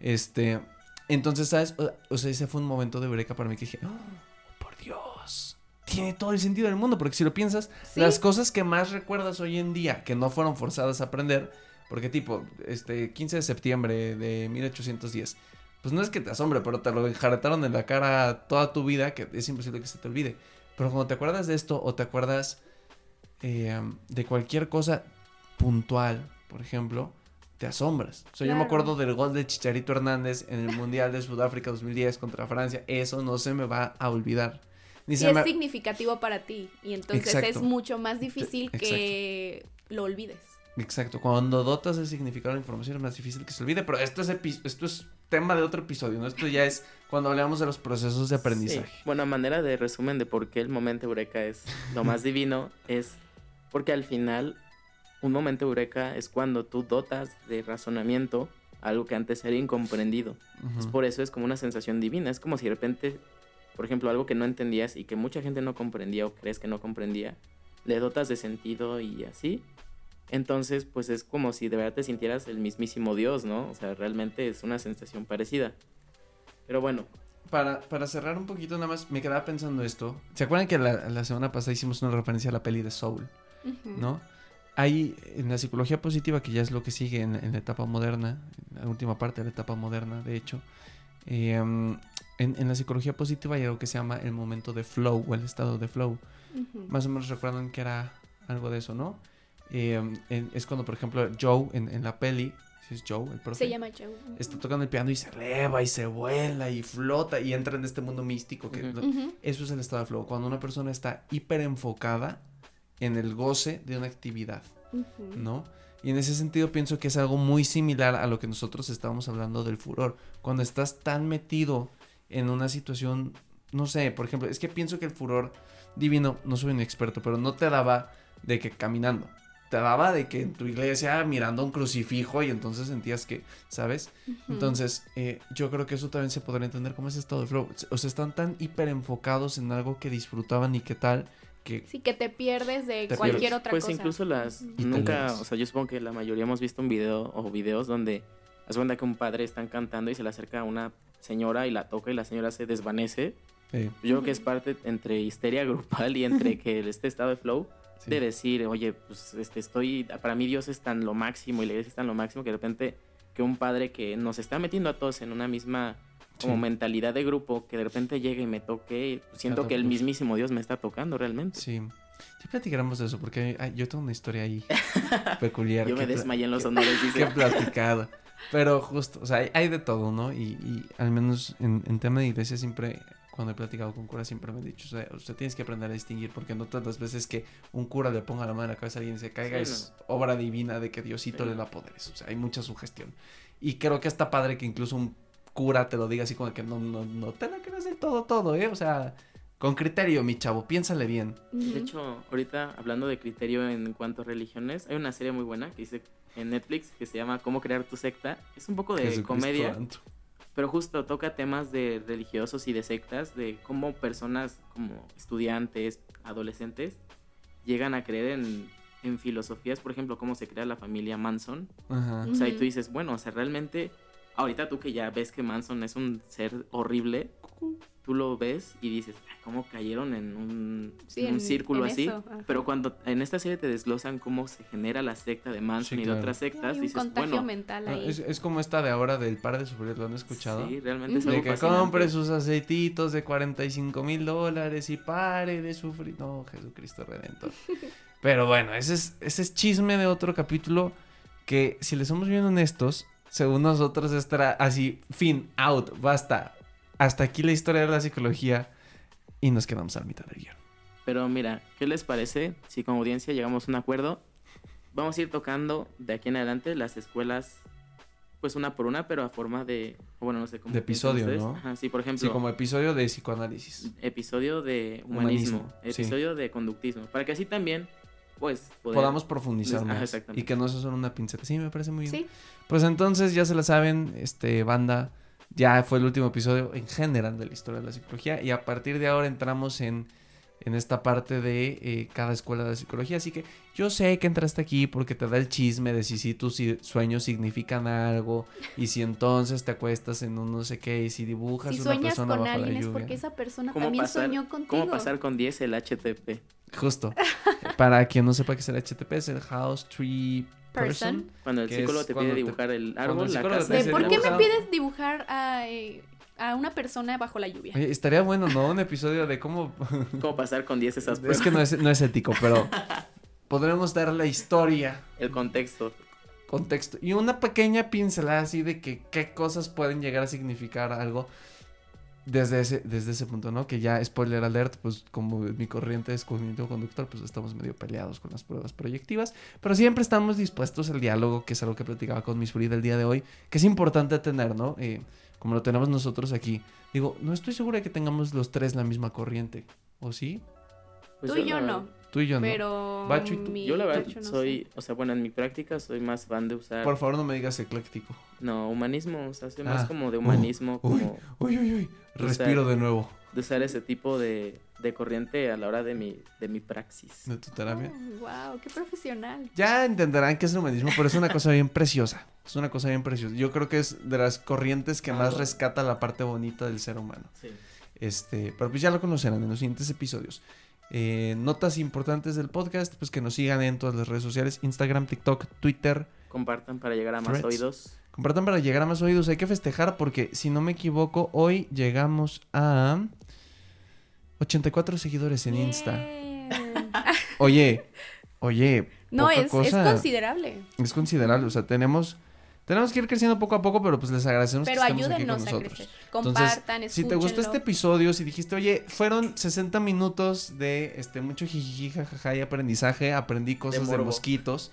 [SPEAKER 2] Este, entonces, ¿sabes? O, sea, ese fue un momento de eureka para mí que dije, oh, por Dios, tiene todo el sentido del mundo, porque si lo piensas, las cosas que más recuerdas hoy en día, que no fueron forzadas a aprender, porque tipo, este, 15 de septiembre de 1810, pues no es que te asombre, pero te lo enjaretaron en la cara toda tu vida, que es imposible que se te olvide. Pero cuando te acuerdas de esto o te acuerdas eh, de cualquier cosa, puntual, por ejemplo, te asombras. O sea, yo me acuerdo del gol de Chicharito Hernández en el Mundial de Sudáfrica 2010 contra Francia. Eso no se me va a olvidar.
[SPEAKER 3] Ni y es significativo para ti. Y entonces es mucho más difícil que lo olvides.
[SPEAKER 2] Exacto. Cuando dotas de significado la información es más difícil que se olvide. Pero esto es, esto es tema de otro episodio, ¿no? Esto ya es cuando hablamos de los procesos de aprendizaje. Sí.
[SPEAKER 1] Bueno, a manera de resumen de por qué el momento eureka es lo más divino, es porque al final un momento eureka es cuando tú dotas de razonamiento algo que antes era incomprendido. por eso es como una sensación divina. Es como si de repente, por ejemplo, algo que no entendías y que mucha gente no comprendía o crees que no comprendía, le dotas de sentido y así. Entonces, pues es como si de verdad te sintieras el mismísimo Dios, ¿no? O sea, realmente es una sensación parecida. Pero bueno.
[SPEAKER 2] Para, para cerrar un poquito nada más, me quedaba pensando esto. ¿Se acuerdan que la, la semana pasada hicimos una referencia a la peli de Soul? ¿No? Hay en la psicología positiva, que ya es lo que sigue en, la etapa moderna, en la última parte de la etapa moderna, de hecho, Em, en, la psicología positiva hay algo que se llama el momento de flow o el estado de flow. Más o menos recuerdan que era algo de eso, ¿no? Em, es cuando, por ejemplo, Joe en, la peli, si es Joe, el profe.
[SPEAKER 3] Se llama Joe.
[SPEAKER 2] Está tocando el piano y se eleva y se vuela y flota y entra en este mundo místico. Que, Eso es el estado de flow. Cuando una persona está hiper enfocada en el goce de una actividad, ¿no? Y en ese sentido pienso que es algo muy similar a lo que nosotros estábamos hablando del furor. Cuando estás tan metido en una situación, no sé, por ejemplo, es que pienso que el furor divino, no soy un experto, pero no te daba de que caminando. Te daba de que en tu iglesia mirando un crucifijo y entonces sentías que, ¿sabes? Entonces, eh, yo creo que eso también se podría entender como ese estado de flow. O sea, están tan hiper enfocados en algo que disfrutaban y qué tal
[SPEAKER 3] sí, que te pierdes de cualquier otra
[SPEAKER 1] pues
[SPEAKER 3] cosa.
[SPEAKER 1] Pues incluso las... Nunca, o sea, yo supongo que la mayoría hemos visto un video o videos donde hace cuenta que un padre están cantando y se le acerca a una señora y la toca y la señora se desvanece. Yo creo que es parte entre histeria grupal y entre que este estado de flow de decir, oye, pues este, estoy, para mí Dios es tan lo máximo y la iglesia es tan lo máximo que de repente que un padre que nos está metiendo a todos en una misma como mentalidad de grupo que de repente llegue y me toque, siento que el mismísimo Dios me está tocando realmente.
[SPEAKER 2] Sí. Sí platicaremos de eso, porque yo tengo una historia ahí peculiar.
[SPEAKER 1] yo me desmayé en los honores,
[SPEAKER 2] dice. Que he platicado. Pero justo, o sea, hay, de todo, ¿no? Y, al menos en, tema de iglesia siempre, cuando he platicado con curas, siempre me han dicho, o sea, usted tienes que aprender a distinguir, porque no todas las veces que un cura le ponga la mano en la cabeza a alguien y se caiga, es obra divina de que Diosito le da poderes. O sea, hay mucha sugestión. Y creo que está padre que incluso un cura te lo diga así como que no, no, no te la creas del todo, todo, ¿eh? O sea, con criterio, mi chavo, piénsale bien.
[SPEAKER 1] De hecho, ahorita hablando de criterio en cuanto a religiones, hay una serie muy buena que dice en Netflix que se llama Cómo crear tu secta. Es un poco de comedia. Pero justo toca temas de religiosos y de sectas, de cómo personas como estudiantes, adolescentes, llegan a creer en, en filosofías, por ejemplo, cómo se crea la familia Manson. O sea, y tú dices, bueno, o sea, realmente ahorita tú que ya ves que Manson es un ser horrible, tú lo ves y dices, ¿cómo cayeron en un, un círculo así? Pero cuando en esta serie te desglosan cómo se genera la secta de Manson y de otras sectas, dices, bueno,
[SPEAKER 3] mental
[SPEAKER 2] ah, ahí. Es, como esta de ahora del par de sufrir, ¿lo han escuchado?
[SPEAKER 1] Sí, realmente es
[SPEAKER 2] De que compre sus aceititos de 45 mil dólares y pare de sufrir. No, Jesucristo Redentor. Pero bueno, ese es, ese es chisme de otro capítulo que, si le somos bien honestos, según nosotros, estará así, fin, out, basta. Hasta aquí la historia de la psicología y nos quedamos a la mitad del guion.
[SPEAKER 1] Pero mira, ¿qué les parece si como audiencia llegamos a un acuerdo? Vamos a ir tocando de aquí en adelante las escuelas, pues una por una, pero a forma de, bueno, no sé cómo.
[SPEAKER 2] De episodio, ¿no?
[SPEAKER 1] sí, por ejemplo.
[SPEAKER 2] Sí, como episodio de psicoanálisis.
[SPEAKER 1] Episodio de humanismo. episodio de conductismo. Para que así también pues
[SPEAKER 2] podamos profundizar más y que no sea solo una pinceta. Sí, me parece muy bien. Pues entonces ya se la saben, este banda, ya fue el último episodio en general de la historia de la psicología y a partir de ahora entramos en en esta parte de eh, cada escuela de psicología. Así que yo sé que entraste aquí porque te da el chisme de si, si tus sueños significan algo y si entonces te acuestas en un no sé qué y si dibujas
[SPEAKER 3] si
[SPEAKER 2] una persona
[SPEAKER 3] con
[SPEAKER 2] bajo la lluvia.
[SPEAKER 3] Es porque esa persona también soñó contigo.
[SPEAKER 1] ¿Cómo pasar con 10 el HTP?
[SPEAKER 2] Justo. Para quien no sepa qué es el HTP, es el House Tree Person.
[SPEAKER 1] Cuando el psicólogo te pide dibujar el árbol, la casa.
[SPEAKER 3] ¿Por qué me pides dibujar a, a, una persona bajo la lluvia?
[SPEAKER 2] estaría bueno, ¿no? Un episodio de cómo...
[SPEAKER 1] cómo pasar con 10 esas pruebas.
[SPEAKER 2] Es que no es, no es ético, pero podremos dar la historia.
[SPEAKER 1] El contexto.
[SPEAKER 2] Contexto. Y una pequeña pincelada así de que qué cosas pueden llegar a significar algo desde ese, desde ese punto, ¿no? Que ya, spoiler alert, pues como mi corriente es cognitivo conductor, pues estamos medio peleados con las pruebas proyectivas, pero siempre estamos dispuestos al diálogo, que es algo que platicaba con Miss Frida el día de hoy, que es importante tener, ¿no? Eh, como lo tenemos nosotros aquí. Digo, no estoy seguro de que tengamos los tres la misma corriente, ¿o sí?
[SPEAKER 3] Pues Tú y yo no.
[SPEAKER 2] Tú y yo,
[SPEAKER 3] ¿no? Pero.
[SPEAKER 2] Bacho y tú.
[SPEAKER 1] Yo, la verdad, soy. O sea, bueno, en mi práctica soy más fan de usar.
[SPEAKER 2] Por favor, no me digas ecléctico.
[SPEAKER 1] No, humanismo. O sea, soy más ah. como de humanismo. como.
[SPEAKER 2] Uy, uy, uy. Respiro de nuevo.
[SPEAKER 1] De usar ese tipo de, de corriente a la hora de mi, de mi praxis.
[SPEAKER 2] ¿De tu terapia?
[SPEAKER 3] wow, qué profesional.
[SPEAKER 2] Ya entenderán qué es el humanismo, pero es una cosa bien preciosa. Es una cosa bien preciosa. Yo creo que es de las corrientes que más rescata la parte bonita del ser humano. Sí. Este, pero pues ya lo conocerán en los siguientes episodios. Eh, notas importantes del podcast, pues que nos sigan en todas las redes sociales, Instagram, TikTok, Twitter.
[SPEAKER 1] Compartan para llegar a más oídos.
[SPEAKER 2] Compartan para llegar a más oídos. Hay que festejar porque, si no me equivoco, hoy llegamos a 84 seguidores en Insta. Oye, oye.
[SPEAKER 3] No, es, es considerable.
[SPEAKER 2] Es considerable. O sea, tenemos tenemos que ir creciendo poco a poco, pero pues les agradecemos
[SPEAKER 3] pero que estemos aquí con nosotros. A crecer. Compartan,
[SPEAKER 2] Entonces, Si te gustó este episodio, si dijiste, oye, fueron 60 minutos de este mucho jijiji, jajaja y aprendizaje, aprendí cosas de, mosquitos,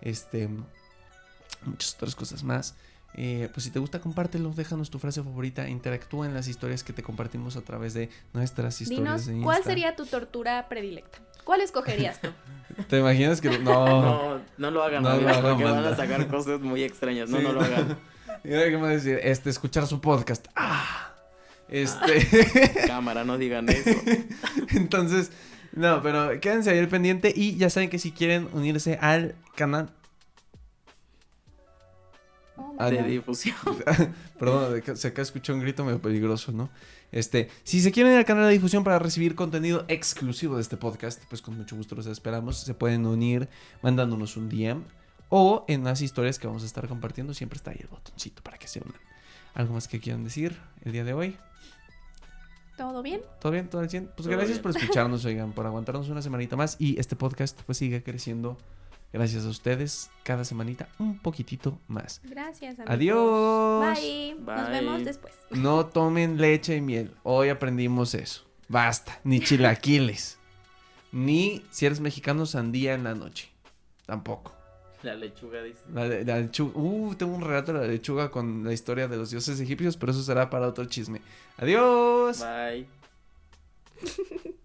[SPEAKER 2] este, muchas otras cosas más. Eh, pues si te gusta, compártelo, déjanos tu frase favorita, interactúa en las historias que te compartimos a través de nuestras historias
[SPEAKER 3] Dinos, ¿cuál sería tu tortura predilecta? ¿Cuál escogerías tú?
[SPEAKER 2] ¿Te imaginas que
[SPEAKER 1] no? No, no lo hagan, no, no porque van a sacar cosas muy extrañas. No, no lo hagan.
[SPEAKER 2] Y ahora qué me decir, este, escuchar su podcast. Ah, este.
[SPEAKER 1] Cámara, no digan eso.
[SPEAKER 2] Entonces, no, pero quédense ahí al pendiente y ya saben que si quieren unirse al canal
[SPEAKER 1] oh, de difusión.
[SPEAKER 2] Perdón, se acá escuchó un grito medio peligroso, ¿no? Este, si se quieren ir al canal de difusión para recibir contenido exclusivo de este podcast, pues con mucho gusto los esperamos. Se pueden unir mandándonos un DM o en las historias que vamos a estar compartiendo. Siempre está ahí el botoncito para que se unan. ¿Algo más que quieran decir el día de hoy?
[SPEAKER 3] ¿Todo bien?
[SPEAKER 2] ¿Todo bien? ¿Todo bien? Pues gracias por escucharnos, oigan, por aguantarnos una semanita más y este podcast pues sigue creciendo Gracias a ustedes, cada semanita un poquitito más.
[SPEAKER 3] Gracias.
[SPEAKER 2] Amigos. Adiós.
[SPEAKER 3] Bye. Nos vemos después.
[SPEAKER 2] No tomen leche y miel. Hoy aprendimos eso. Basta. Ni chilaquiles. Ni, si eres mexicano, sandía en la noche. Tampoco.
[SPEAKER 1] La lechuga dice.
[SPEAKER 2] La, la, lechuga. Uh, tengo un relato de la lechuga con la historia de los dioses egipcios, pero eso será para otro chisme. Adiós.
[SPEAKER 1] Bye.